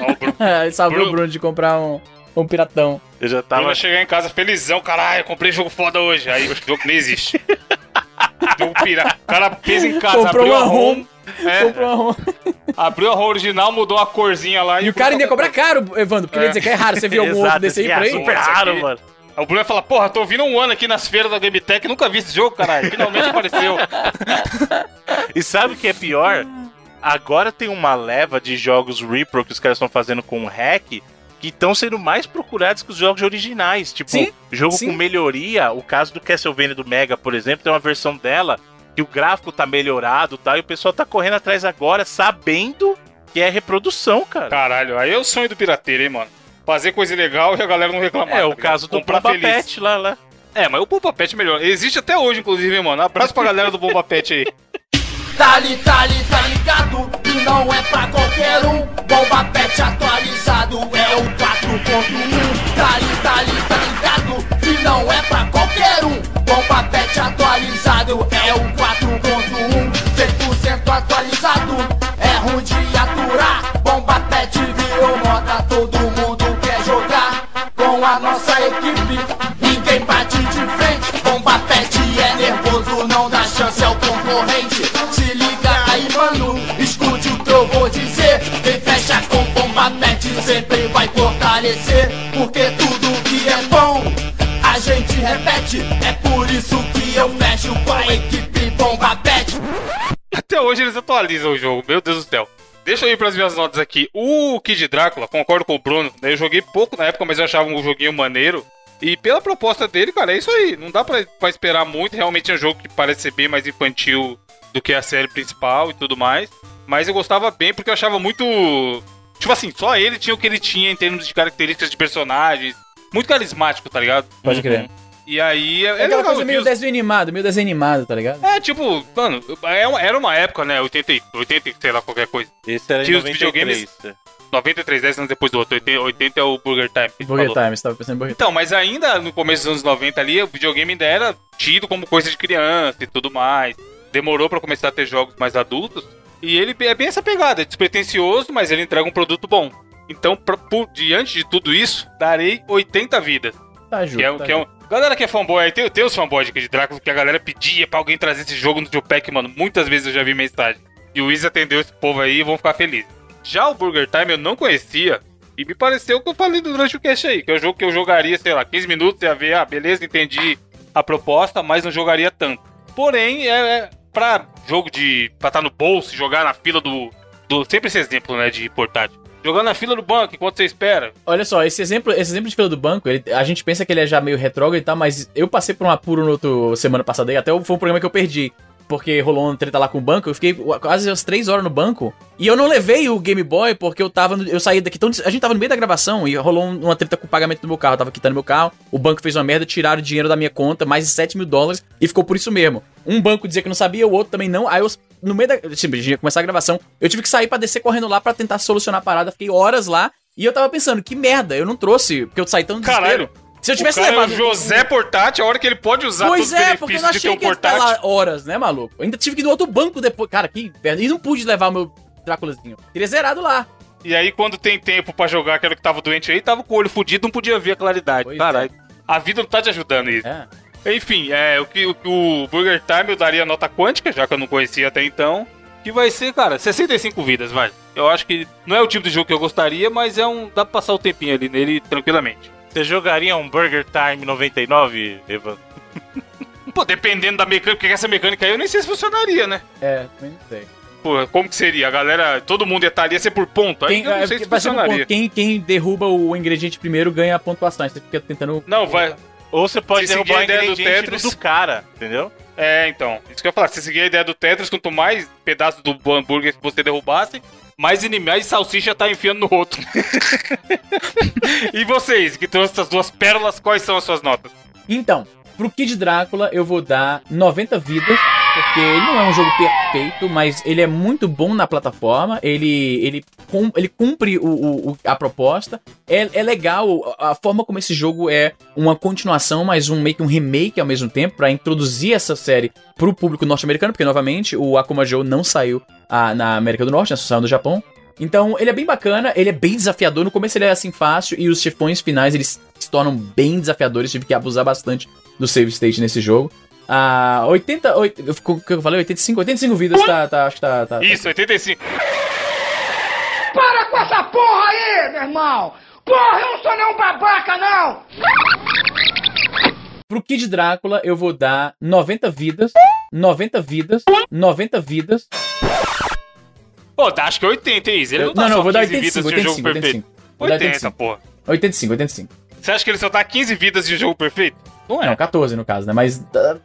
Ó, o Bruno. Ele salvou Bruno- o Bruno de comprar um. Um piratão. Eu já Tava... tava. Eu chegar em casa felizão, caralho, comprei jogo foda hoje. Aí o jogo nem existe. jogo pirata. O cara fez em casa, Comprou abriu uma a ROM. É, Comprou uma... abriu a ROM original, mudou a corzinha lá E o cara ainda ia cobrar caro, Evandro, porque ele ia dizer que é raro. Você viu algum outro desse aí por ah, aí? super raro, mano. O Bruno ia falar, porra, tô vindo um ano aqui nas feiras da Game Tech, nunca vi esse jogo, caralho. Finalmente apareceu. E sabe o que é pior? Agora tem uma leva de jogos repro que os caras estão fazendo com hack que estão sendo mais procurados que os jogos originais. Tipo, Sim, jogo sim. com melhoria. O caso do Castlevania do Mega, por exemplo, tem uma versão dela que o gráfico tá melhorado tá, e o pessoal tá correndo atrás agora sabendo que é reprodução, cara. Caralho, aí é o sonho do pirateiro, hein, mano. Fazer coisa legal e a galera não reclamar. é, tá o ligado? caso do Bomba. Pet lá, lá. É, mas o Bomba Pet é melhor. Existe até hoje, inclusive, hein, mano. Abraço pra galera do Bomba Pet aí. Tá li, tá li, tá ligado? E não é pra qualquer um. Bomba pet atualizado é o 4.1. Tá li, tá li, tá ligado? E não é pra qualquer um. Bomba pet atualizado é o 4.1. 100% atualizado. É ruim de aturar. Bomba pet virou moda. Todo mundo quer jogar com a nossa equipe. Ninguém bate de frente. Bomba pet é nervoso, não dá chance ao concorrente. Pet sempre vai fortalecer. Porque tudo que é bom, a gente repete. É por isso que eu fecho com a equipe bomba pet. Até hoje eles atualizam o jogo, meu Deus do céu. Deixa eu ir pras minhas notas aqui. O Kid Drácula, concordo com o Bruno. né, Eu joguei pouco na época, mas eu achava um joguinho maneiro. E pela proposta dele, cara, é isso aí. Não dá pra esperar muito. Realmente é um jogo que parece ser bem mais infantil do que a série principal e tudo mais. Mas eu gostava bem porque eu achava muito. Tipo assim, só ele tinha o que ele tinha em termos de características de personagens. Muito carismático, tá ligado? Pode crer. E aí é, É é aquela legal, coisa meio desenho animado, meio desenho animado, tá ligado? É, tipo, mano, é era uma época, né? 80, e- 80, e sei lá, qualquer coisa. Esse era Tinha os 93. videogames- 93, 10 anos depois do outro. 80, 80 é o Burger Time. Burger falou. Time, você tava pensando em Burger Então, mas ainda no começo dos anos 90 ali, o videogame ainda era tido como coisa de criança e tudo mais. Demorou pra começar a ter jogos mais adultos. E ele é bem essa pegada, é despretensioso, mas ele entrega um produto bom. Então, pra- por- diante de tudo isso, darei 80 vidas. Tá justo. Que é, tá que é um, galera que é fanboy, tem, tem os fanboys de Drácula que a galera pedia pra alguém trazer esse jogo no Tiopack, mano. Muitas vezes eu já vi mensagem. E o Wiz atendeu esse povo aí e vão ficar felizes. Já o Burger Time eu não conhecia. E me pareceu o que eu falei durante o cast aí, que é o jogo que eu jogaria, sei lá, 15 minutos, ia ver, ah, beleza, entendi a proposta, mas não jogaria tanto. Porém, é, é pra jogo de. pra estar no bolso, jogar na fila do. do sempre esse exemplo, né, de portátil. Jogar na fila do banco enquanto você espera. Olha só, esse exemplo, esse exemplo de fila do banco, ele- a gente pensa que ele é já meio retrógrado e tal, mas eu passei por um apuro no outro semana passada aí, até foi um programa que eu perdi. Porque rolou uma treta lá com o banco, eu fiquei quase umas 3 horas no banco. E eu não levei o Game Boy porque eu tava. no- eu saí daqui. Então, a gente tava no meio da gravação e rolou um- uma treta com o pagamento do meu carro. Eu tava quitando meu carro, o banco fez uma merda, tiraram o dinheiro da minha conta, mais de 7 mil dólares, e ficou por isso mesmo. Um banco dizia que não sabia, o outro também não. Aí eu, no meio da. Tipo, a gente ia começar a gravação, eu tive que sair pra descer correndo lá pra tentar solucionar a parada. Fiquei horas lá. E eu tava pensando, que merda, eu não trouxe, porque eu saí tão desespero. Se eu tivesse o cara levado. é o José Portátil, a hora que ele pode usar Pois todos os é, porque eu não de ter achei um portátil. lá horas, né, maluco? Ainda tive que ir no outro banco depois. Cara, que merda. E não pude levar o meu Dráculazinho. Teria zerado lá. E aí, quando tem tempo pra jogar, aquele que tava doente aí, tava com o olho fudido, não podia ver a claridade. Caralho. A vida não tá te ajudando isso. É. Enfim, é, o que o, o Burger Time eu daria nota quântica, já que eu não conhecia até então. Que vai ser, cara, 65 vidas, vai. Eu acho que não é o tipo de jogo que eu gostaria, mas é um. dá pra passar o tempinho ali nele tranquilamente. Você jogaria um Burger Time 99, Evan? Pô, dependendo da mecânica, porque essa mecânica aí eu nem sei se funcionaria, né? É, também não sei. Pô, como que seria? A galera, todo mundo ia estar ali, ia ser por ponto. Aí Quem, eu é, não sei se funcionaria. ponto. quem, quem derruba o ingrediente primeiro ganha a pontuação. Você fica tentando. Não, vai. Ou você pode Se seguir derrubar a o ideia do Tetris- do cara, entendeu? É, então. Isso que eu ia falar. Se seguir a ideia do Tetris, quanto mais pedaços do hambúrguer você derrubasse, mais inimigos salsicha tá enfiando no outro. e vocês, que trouxe essas duas pérolas, quais são as suas notas? Então, pro Kid Drácula eu vou dar 90 vidas, porque ele não é um jogo perfeito, mas ele é muito bom na plataforma, ele, ele, cum- ele cumpre o, o- a proposta. É, é legal a a forma como esse jogo é uma continuação, mas um meio que um remake ao mesmo tempo, pra introduzir essa série pro público norte-americano, porque novamente o Akuma Joe não saiu ah, na América do Norte, né, saiu no Japão. Então, ele é bem bacana, ele é bem desafiador. No começo ele é assim fácil e os chefões finais eles se tornam bem desafiadores. Tive que abusar bastante do save state nesse jogo. Ah, 80, 8, o que eu falei? 85, 85 vidas tá, tá acho que tá, tá, tá Isso, 85. Para com essa porra aí, meu irmão! Porra, eu não sou nenhum babaca, não! Pro Kid Drácula, eu vou dar 90 vidas, 90 vidas, 90 vidas. Pô, tá, acho que é 80, hein, Izzy? Ele Eu- não tá não, não, vou dar 15 vidas 85, de um jogo 85, perfeito. 85. Vou dar 80, 85. porra. 85, 85. Você acha que ele só tá 15 vidas de um jogo perfeito? Não é. Não, 14 no caso, né? Mas ah,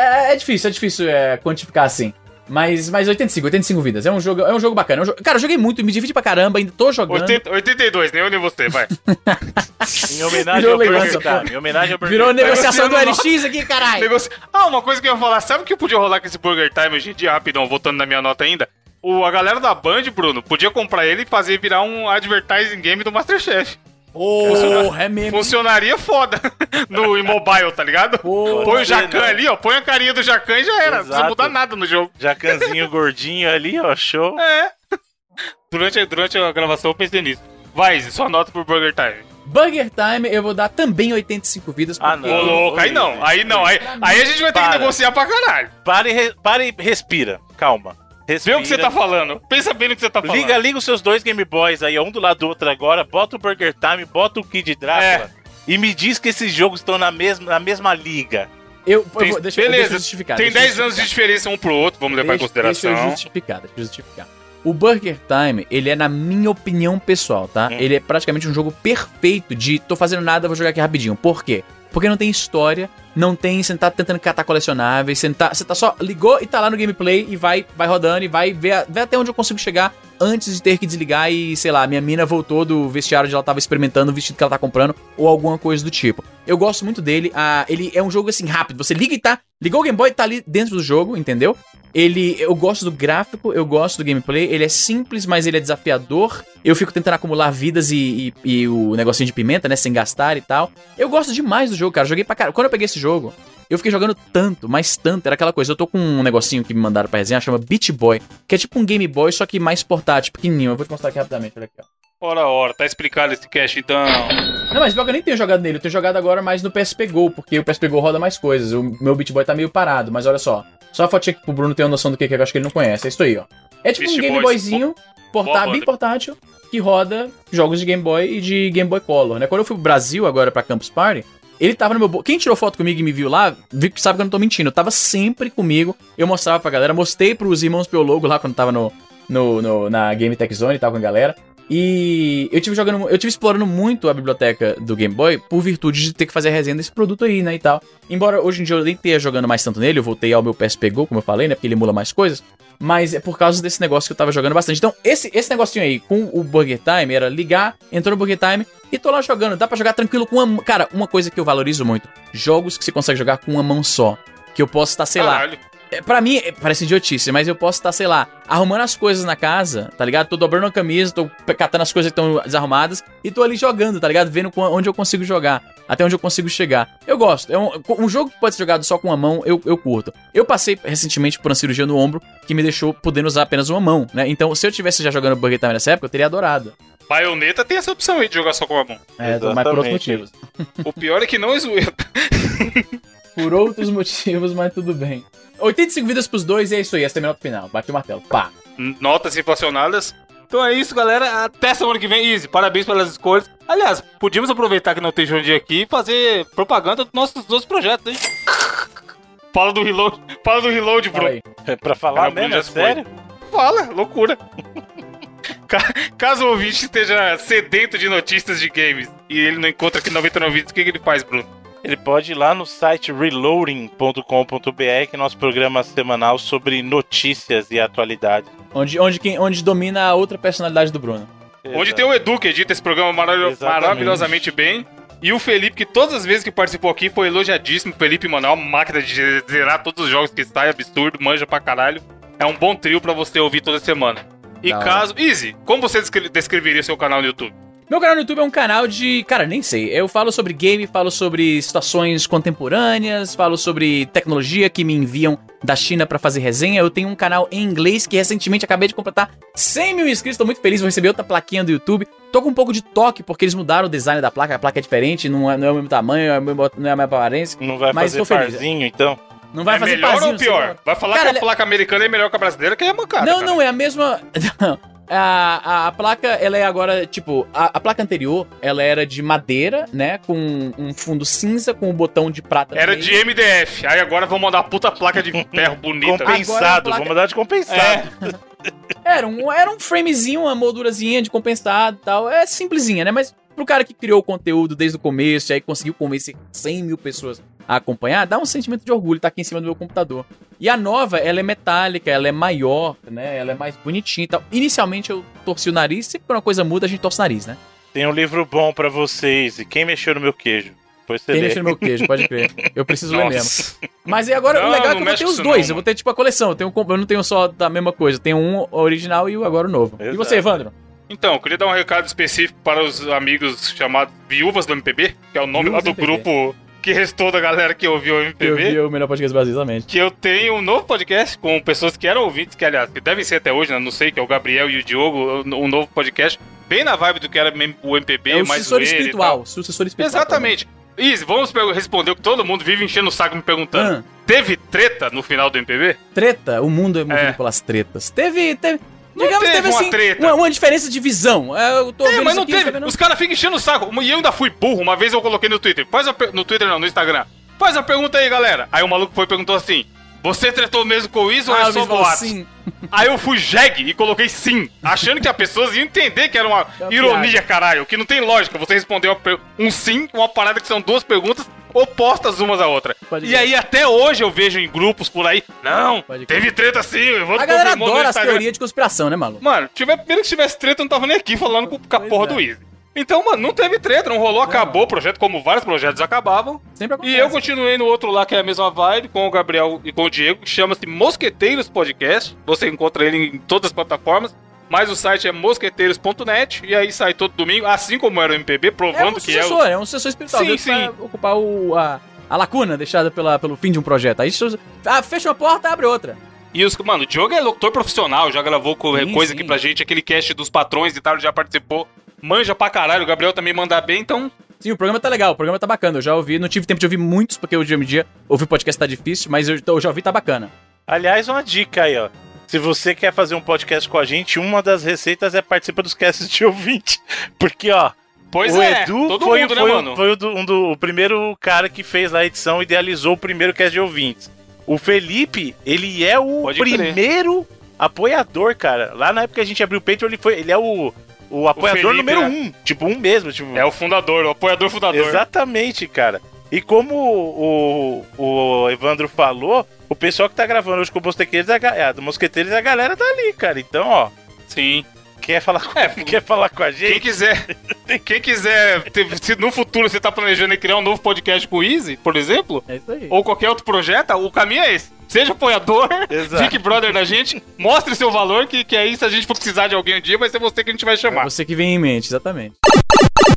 é, é difícil, é difícil é, quantificar assim. Mas, mas 85, 85 vidas. É um jogo, é um jogo bacana. É um jogo- Cara, eu joguei muito, me dividi pra caramba, ainda tô jogando. 80, 82, nem eu nem você, vai. Em homenagem Virou ao Burger. Time. Em homenagem ao Burger Virou Time. negociação do LX aqui, caralho. Negócio... Ah, uma coisa que eu ia falar, sabe o que podia rolar com esse Burger Time hoje em dia, rapidão, voltando na minha nota ainda? O, a galera da Band, Bruno, podia comprar ele e fazer virar um advertising game do Masterchef. Oh, é mesmo. Funcionaria foda no mobile, tá ligado? Põe o Jacan né? ali, ó, põe a carinha do Jacan e já era. Não precisa Exato. mudar nada no jogo. Jacanzinho gordinho ali, ó, show. É. Durante, a- durante a gravação eu pensei nisso. Vai, Izzy, sua nota pro Burger Time. Burger Time, eu vou dar também 85 vidas. Ah, porque- Ô, não. louco, aí não, aí não. Aí, aí a gente vai ter que Para. negociar pra caralho. Pare, e re- pare e respira. Calma. Vê Respira. o que você tá falando. Pensa bem no que você tá falando. Liga, liga os seus dois Game Boys aí, um do lado do outro agora, bota o Burger Time, bota o Kid Drácula É. e me diz que esses jogos estão na mesma, na mesma liga. Eu, eu Tem- vou, deixa, beleza, deixa eu justificar. tem deixa eu 10 anos de diferença um pro outro, vamos levar em Deixa- Deixa eu consideração. justificar, deixa eu justificar. O Burger Time, ele é, na minha opinião pessoal, tá? Hum. Ele é praticamente um jogo perfeito de tô fazendo nada, vou jogar aqui rapidinho. Por quê? Porque não tem história, não tem. Você não tá tentando catar colecionáveis, você, tá, você tá só ligou e tá lá no gameplay e vai, vai rodando e vai ver, ver até onde eu consigo chegar antes de ter que desligar e, sei lá, minha mina voltou do vestiário onde ela tava experimentando o vestido que ela tá comprando ou alguma coisa do tipo. Eu gosto muito dele, ah, ele é um jogo assim rápido, você liga e tá. Ligou o Game Boy, tá ali dentro do jogo, entendeu? Ele, eu gosto do gráfico, eu gosto do gameplay, ele é simples, mas ele é desafiador. Eu fico tentando acumular vidas e, e- e o negocinho de pimenta, né, sem gastar e tal. Eu gosto demais do jogo, cara. Joguei pra cara. Quando eu peguei esse jogo, eu fiquei jogando tanto, mas tanto. Era aquela coisa. Eu tô com um negocinho que me mandaram pra resenha, chama Beach Boy, que é tipo um Game Boy, só que mais portátil, pequenininho. Eu vou te mostrar aqui rapidamente, olha aqui, ó. Ora, ora, tá explicado esse cast então. Não, mas pior que eu nem tenho jogado nele, eu tenho jogado agora mais no PSP Go, porque o PSP Go roda mais coisas. O meu Beat Boy tá meio parado, mas olha só. Só a fotinha pro Bruno ter uma noção do que é que eu acho que ele não conhece. É isso aí, ó. É tipo Beast um Game Boys, Boyzinho, portá boa bem portátil, que roda jogos de Game Boy e de Game Boy Color, né? Quando eu fui pro Brasil agora pra Campus Party, ele tava no meu bolso. Quem tirou foto comigo e me viu lá, sabe que eu não tô mentindo. Eu tava sempre comigo. Eu mostrava pra galera, mostrei pros irmãos Piologo lá quando tava no, no, no- na Game Tech Zone e tava com a galera. E eu tive jogando, eu tive explorando muito a biblioteca do Game Boy por virtude de ter que fazer a resenha desse produto aí, né, e tal. Embora hoje em dia eu nem esteja jogando mais tanto nele, eu voltei ao meu PSP Go, como eu falei, né, porque ele emula mais coisas. Mas é por causa desse negócio que eu tava jogando bastante. Então, esse, esse negocinho aí com o Burger Time era ligar, entrou no Burger Time e tô lá jogando. Dá pra jogar tranquilo com uma. Cara, uma coisa que eu valorizo muito: jogos que você consegue jogar com uma mão só. Que eu posso estar, sei lá, Caralho. É, Pra mim, é, parece idiotice, mas eu posso estar, sei lá, arrumando as coisas na casa, tá ligado? Tô dobrando a camisa, tô catando as coisas que estão desarrumadas e tô ali jogando, tá ligado? Vendo onde eu consigo jogar, até onde eu consigo chegar. Eu gosto. É um, um jogo que pode ser jogado só com uma mão, eu, eu curto. Eu passei recentemente por uma cirurgia no ombro que me deixou podendo usar apenas uma mão, né? Então, se eu tivesse já jogando Burger Time nessa época, eu teria adorado. Baioneta tem essa opção aí de jogar só com a mão. É, mas por outros motivos. O pior é que não é zoeira. Por outros motivos, mas tudo bem. 85 vidas pros dois e é isso aí, essa é a minha nota final. Bate o martelo. Pá. Notas inflacionadas. Então é isso, galera. Até semana que vem, Easy. Parabéns pelas escolhas. Aliás, podíamos aproveitar que não tem Dia aqui e fazer propaganda dos nossos dois projetos, hein? Fala do reload, fala do reload, Fala Bruno. aí. É pra falar Caramba, mesmo? já É se sério? Fala, loucura. Ca- Caso o ouvinte esteja sedento de notícias de games e ele não encontra aqui 99 vídeos, o que, que ele faz, Bruno? Ele pode ir lá no site reloading.com.br, que é nosso programa semanal sobre notícias e atualidades. Onde, onde, quem, onde domina a outra personalidade do Bruno. Onde tem o Edu, que edita esse programa maravilho- maravilhosamente bem. E o Felipe, que todas as vezes que participou aqui foi elogiadíssimo. O Felipe, mano, é uma máquina de zerar todos os jogos que sai, absurdo, manja pra caralho. É um bom trio pra você ouvir toda semana. E Da hora. caso. Easy, como você descre- descreveria seu canal no YouTube? Meu canal no YouTube é um canal de. Cara, nem sei. Eu falo sobre game, falo sobre situações contemporâneas, falo sobre tecnologia que me enviam da China pra fazer resenha. Eu tenho um canal em inglês que recentemente acabei de completar 100 mil inscritos. Tô muito feliz, vou receber outra plaquinha do YouTube. Tô com um pouco de toque porque eles mudaram o design da placa. A placa é diferente, não é, não é o mesmo tamanho, é o mesmo- não é a mesma aparência. Não vai Mas fazer tô feliz. parzinho, então? Não vai é fazer melhor parzinho, ou pior? Vai falar Cara, que a placa americana é melhor que a brasileira, que é mancada. Não, cara. não, é a mesma. A, a, a placa, ela é agora, tipo, a, a placa anterior, ela era de madeira, né? Com um fundo cinza, com um botão de prata. Era meio. de MDF. Aí agora vão mandar uma puta placa de ferro bonita. A Compensado, placa- vamos dar de compensado. Era um, era um framezinho, uma moldurazinha de compensado e tal. É simplesinha, né? Mas pro cara que criou o conteúdo desde o começo e aí conseguiu convencer 100 mil pessoas a acompanhar, dá um sentimento de orgulho estar aqui em cima do meu computador. E a nova, ela é metálica, ela é maior, né? Ela é mais bonitinha e tal. Inicialmente eu torci o nariz, sempre que uma coisa muda, a gente torce o nariz, né? Tem um livro bom pra vocês. E quem mexeu no meu queijo? Depois você Quem lê. mexeu no meu queijo, pode crer. Eu preciso ler mesmo. Nossa. Mas e agora, Não, o legal é que eu vou ter os dois. não, eu vou ter tipo a coleção. Eu, tenho, um- eu não tenho só da mesma coisa. Eu tenho um original e o agora o novo. E Exato. você, Evandro? Então, eu queria dar um recado específico para os amigos chamados Viúvas do MPB, que é o nome Viúvas lá do do MPB. grupo que restou da galera que ouviu o Eu MPB. vi o melhor podcast Brasil, exatamente. Que eu tenho um novo podcast com pessoas que eram ouvintes, que aliás, que devem ser até hoje, né? Não sei, que é o Gabriel e o Diogo, um novo podcast, bem na vibe do que era o MPB, É o mais sucessor espiritual. Sucessor espiritual. Exatamente. Izzy, vamos responder o que todo mundo vive enchendo o saco me perguntando. Ah. Teve treta no final do MPB? Treta, o mundo é movido É. pelas tretas. Teve, teve. Não digamos, teve teve uma assim, treta. Uma, uma diferença de visão. É, Eu tô É, mas isso não aqui, teve. Os caras ficam enchendo o saco. E eu ainda fui burro. Uma vez eu coloquei no Twitter. Faz per- No Twitter não, no Instagram. Faz a pergunta aí, galera. Aí o maluco foi e perguntou assim: Você tretou mesmo com o Wiz ou Ah, é o só boato? sim. Aí eu fui jegue e coloquei sim, achando que as pessoas iam entender que era uma É ironia, piada. caralho, que não tem lógica. Você respondeu um sim, uma parada que são duas perguntas opostas umas à outra. Pode e aí até hoje eu vejo em grupos por aí, não, Pode teve treta sim, eu vou A galera adora as teorias de conspiração, né, maluco? Mano, tiver, primeiro que tivesse treta, eu não tava nem aqui falando com, com a porra é. do Easy. Então, mano, não teve treta, não rolou, acabou o projeto, como vários projetos acabavam. Sempre acontece. E eu continuei no outro lá, que é a mesma vibe, com o Gabriel e com o Diego, que chama-se Mosqueteiros Podcast. Você encontra ele em todas as plataformas. Mas o site é mosqueteiros.net e aí sai todo domingo, assim como era o MPB, É provando um que é o. sucessor, é um sucessor espiritual. Sim, sim. ocupar o, a, a lacuna deixada pela, pelo fim de um projeto. Aí ah, fecha uma porta, abre outra. E os. Mano, o Diogo é locutor profissional, já gravou Sim, coisa sim. aqui pra gente, aquele cast dos patrões e tal, já participou. Manja pra caralho, o Gabriel também manda bem, então. Sim, o programa tá legal, o programa tá bacana. Eu já ouvi, não tive tempo de ouvir muitos, porque hoje em dia ouvir podcast tá difícil, mas eu, eu já ouvi, tá bacana. Aliás, uma dica aí, ó. Se você quer fazer um podcast com a gente, uma das receitas é participar dos casts de ouvinte. Porque, ó, Pois o é, Edu todo foi, mundo, foi, né, o- mano? foi o, do- um do- o primeiro cara que fez a edição, idealizou o primeiro cast de ouvintes. O Felipe, ele é o Pode crer. primeiro apoiador, cara. Lá na época que a gente abriu o Patreon, ele, foi, ele é o, o apoiador Felipe, número né? um. Tipo, um mesmo. Tipo, É o fundador, o apoiador fundador. Exatamente, cara. E como o, o Evandro falou, o pessoal que tá gravando hoje com o Mosqueteiros, é a, ga- é, do Mosqueteiros, a galera tá ali, cara. Então, ó, Sim. quer falar com, É, quer falar com a Quem gente? quiser, quem quiser, ter- se no futuro você tá planejando em criar um novo podcast com o Easy, por exemplo, É isso aí. ou qualquer outro projeto, o caminho é esse. Seja apoiador, Exato. fique brother da gente, mostre seu valor, que, que aí se a gente for precisar de alguém um dia, vai ser você que a gente vai É chamar. você que vem em mente, exatamente.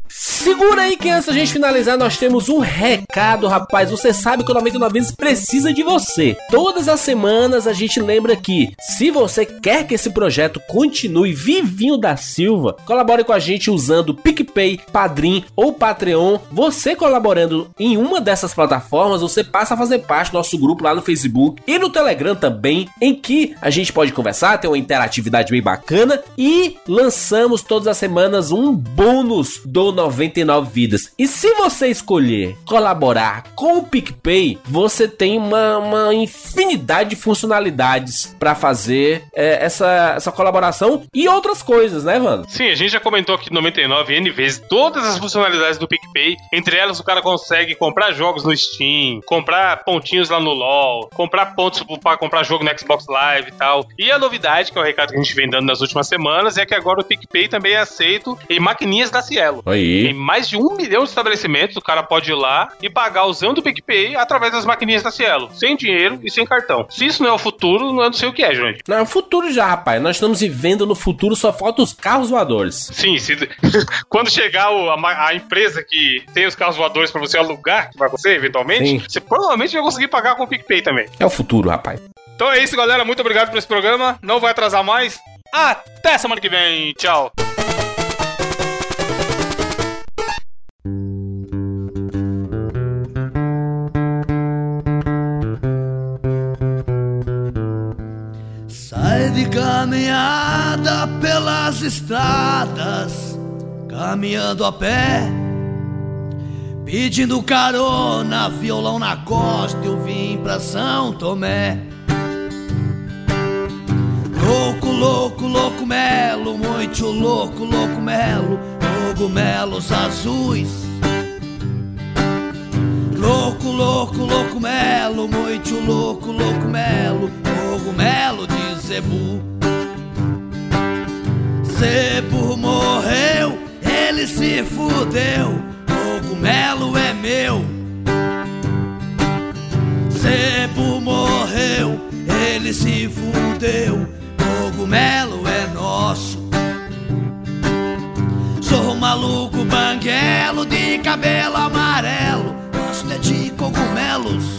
Segura aí que antes da gente finalizar, nós temos um recado, rapaz. Você sabe que o 99 vezes precisa de você. Todas as semanas a gente lembra que, se você quer que esse projeto continue vivinho da Silva, colabore com a gente usando PicPay, Padrim ou Patreon. Você colaborando em uma dessas plataformas, você passa a fazer parte do nosso grupo lá no Facebook e no Telegram também, em que a gente pode conversar, ter uma interatividade bem bacana e lançamos todas as semanas um bônus do 99 vidas. E se você escolher colaborar com o PicPay, você tem uma, uma infinidade de funcionalidades para fazer é, essa, essa colaboração e outras coisas, né, Vando? Sim, a gente já comentou aqui no 99 N vezes todas as funcionalidades do PicPay. Entre elas, o cara consegue comprar jogos no Steam, comprar pontinhos lá no LoL, comprar pontos pra comprar jogo no Xbox Live e tal. E a novidade, que é o recado que a gente vem dando nas últimas semanas, é que agora o PicPay também é aceito em maquininhas da Cielo. Aí. Em mais de um milhão de estabelecimentos, o cara pode ir lá e pagar usando o PicPay através das maquininhas da Cielo, sem dinheiro e sem cartão. Se isso não é o futuro, não sei o que é, gente. Não, é o futuro já, rapaz. Nós estamos vivendo no futuro, só falta os carros voadores. Sim, se... quando chegar o- a, a empresa que tem os carros voadores pra você alugar, que vai acontecer eventualmente, Sim. você provavelmente vai conseguir pagar com o PicPay também. É o futuro, rapaz. Então é isso, galera. Muito obrigado por esse programa. Não vai atrasar mais. Até semana que vem. Tchau. De caminhada pelas estradas, caminhando a pé, pedindo carona, violão na costa, eu vim pra São Tomé. Louco, louco, louco melo, muito louco, louco melo, cogumelos azuis. Louco, louco, louco melo, muito louco, louco melo, cogumelo de zebu. Zebu morreu, ele se fudeu, cogumelo é meu. Zebu morreu, ele se fudeu, cogumelo é nosso. Sou um maluco banguelo de cabelo amarelo, gosto é de cogumelos.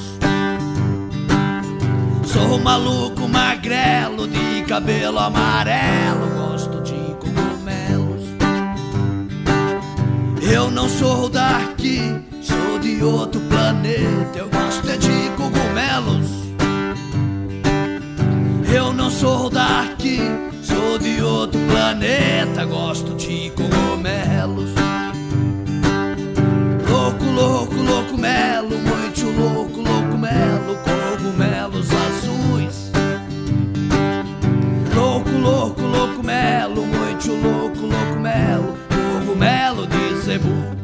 Sou maluco magrelo de cabelo amarelo, gosto de cogumelos. Eu não sou daqui, sou de outro planeta, eu gosto é de cogumelos. Eu não sou daqui, sou de outro planeta, gosto de cogumelos. Louco, louco, louco melo, muito louco, louco melo, Louco, louco, louco melo, muito louco, louco melo, cogumelo de zebu.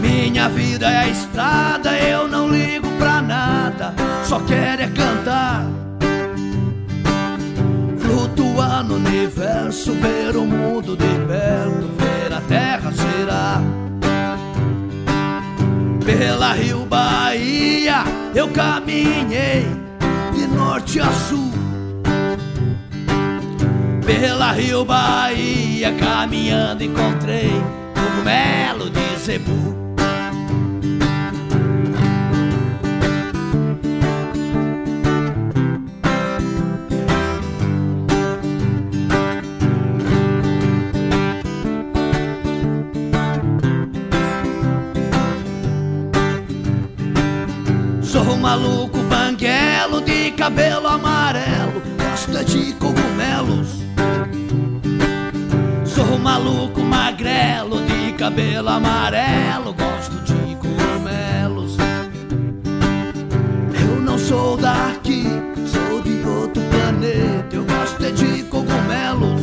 Minha vida é a estrada, eu não ligo pra nada, só quero é cantar. Flutuar no universo, ver o mundo de perto, ver a terra girar. Pela Rio Bahia eu caminhei de norte a sul. Pela Rio Bahia caminhando encontrei cogumelo de zebu. Sou um maluco banguelo de cabelo amarelo, gosto é de maluco magrelo de cabelo amarelo, gosto de cogumelos. Eu não sou daqui, sou de outro planeta, eu gosto é de cogumelos.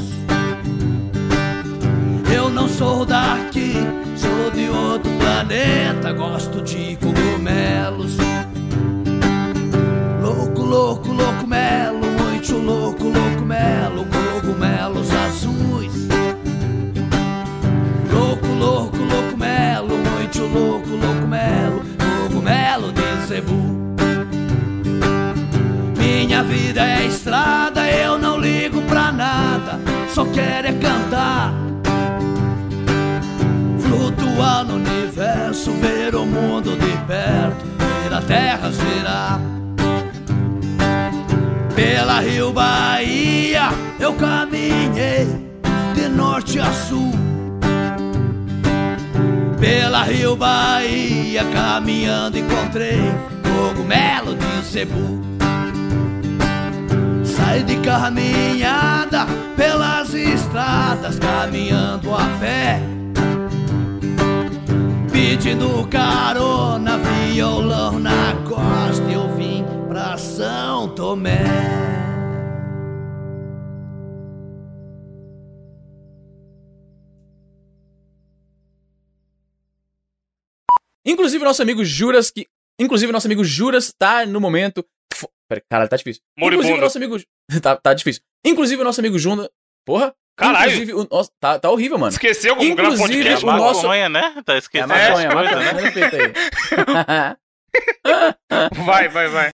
Eu não sou daqui, sou de outro planeta, gosto de cogumelos. Louco, louco, louco melo, muito louco, louco melo, melo, muito louco, louco melo, de zebu. Minha vida é estrada, eu não ligo pra nada, só quero é cantar. Flutuar no universo, ver o mundo de perto, ver a terra girar. Pela Rio Bahia eu caminhei de norte a sul. Pela Rio Bahia caminhando encontrei cogumelo de zebu. Sai de caminhada pelas estradas caminhando a pé. Pedindo carona, violão na costa, eu vim pra São Tomé. Inclusive, nosso amigo Juras, que. Inclusive, nosso amigo Juras tá no momento. Fo- Pera, cara, tá difícil. Moribundo. Inclusive, nosso amigo. tá, tá difícil. Inclusive, o nosso amigo Junda. Porra, Caralho. Inclusive, o nosso, tá, tá horrível, mano. Esqueceu como grava Inclusive, É podcast? o nosso- maconha, né? Tá É esquecendo maconha, as a coisas, maconha. né? Vai, vai, vai.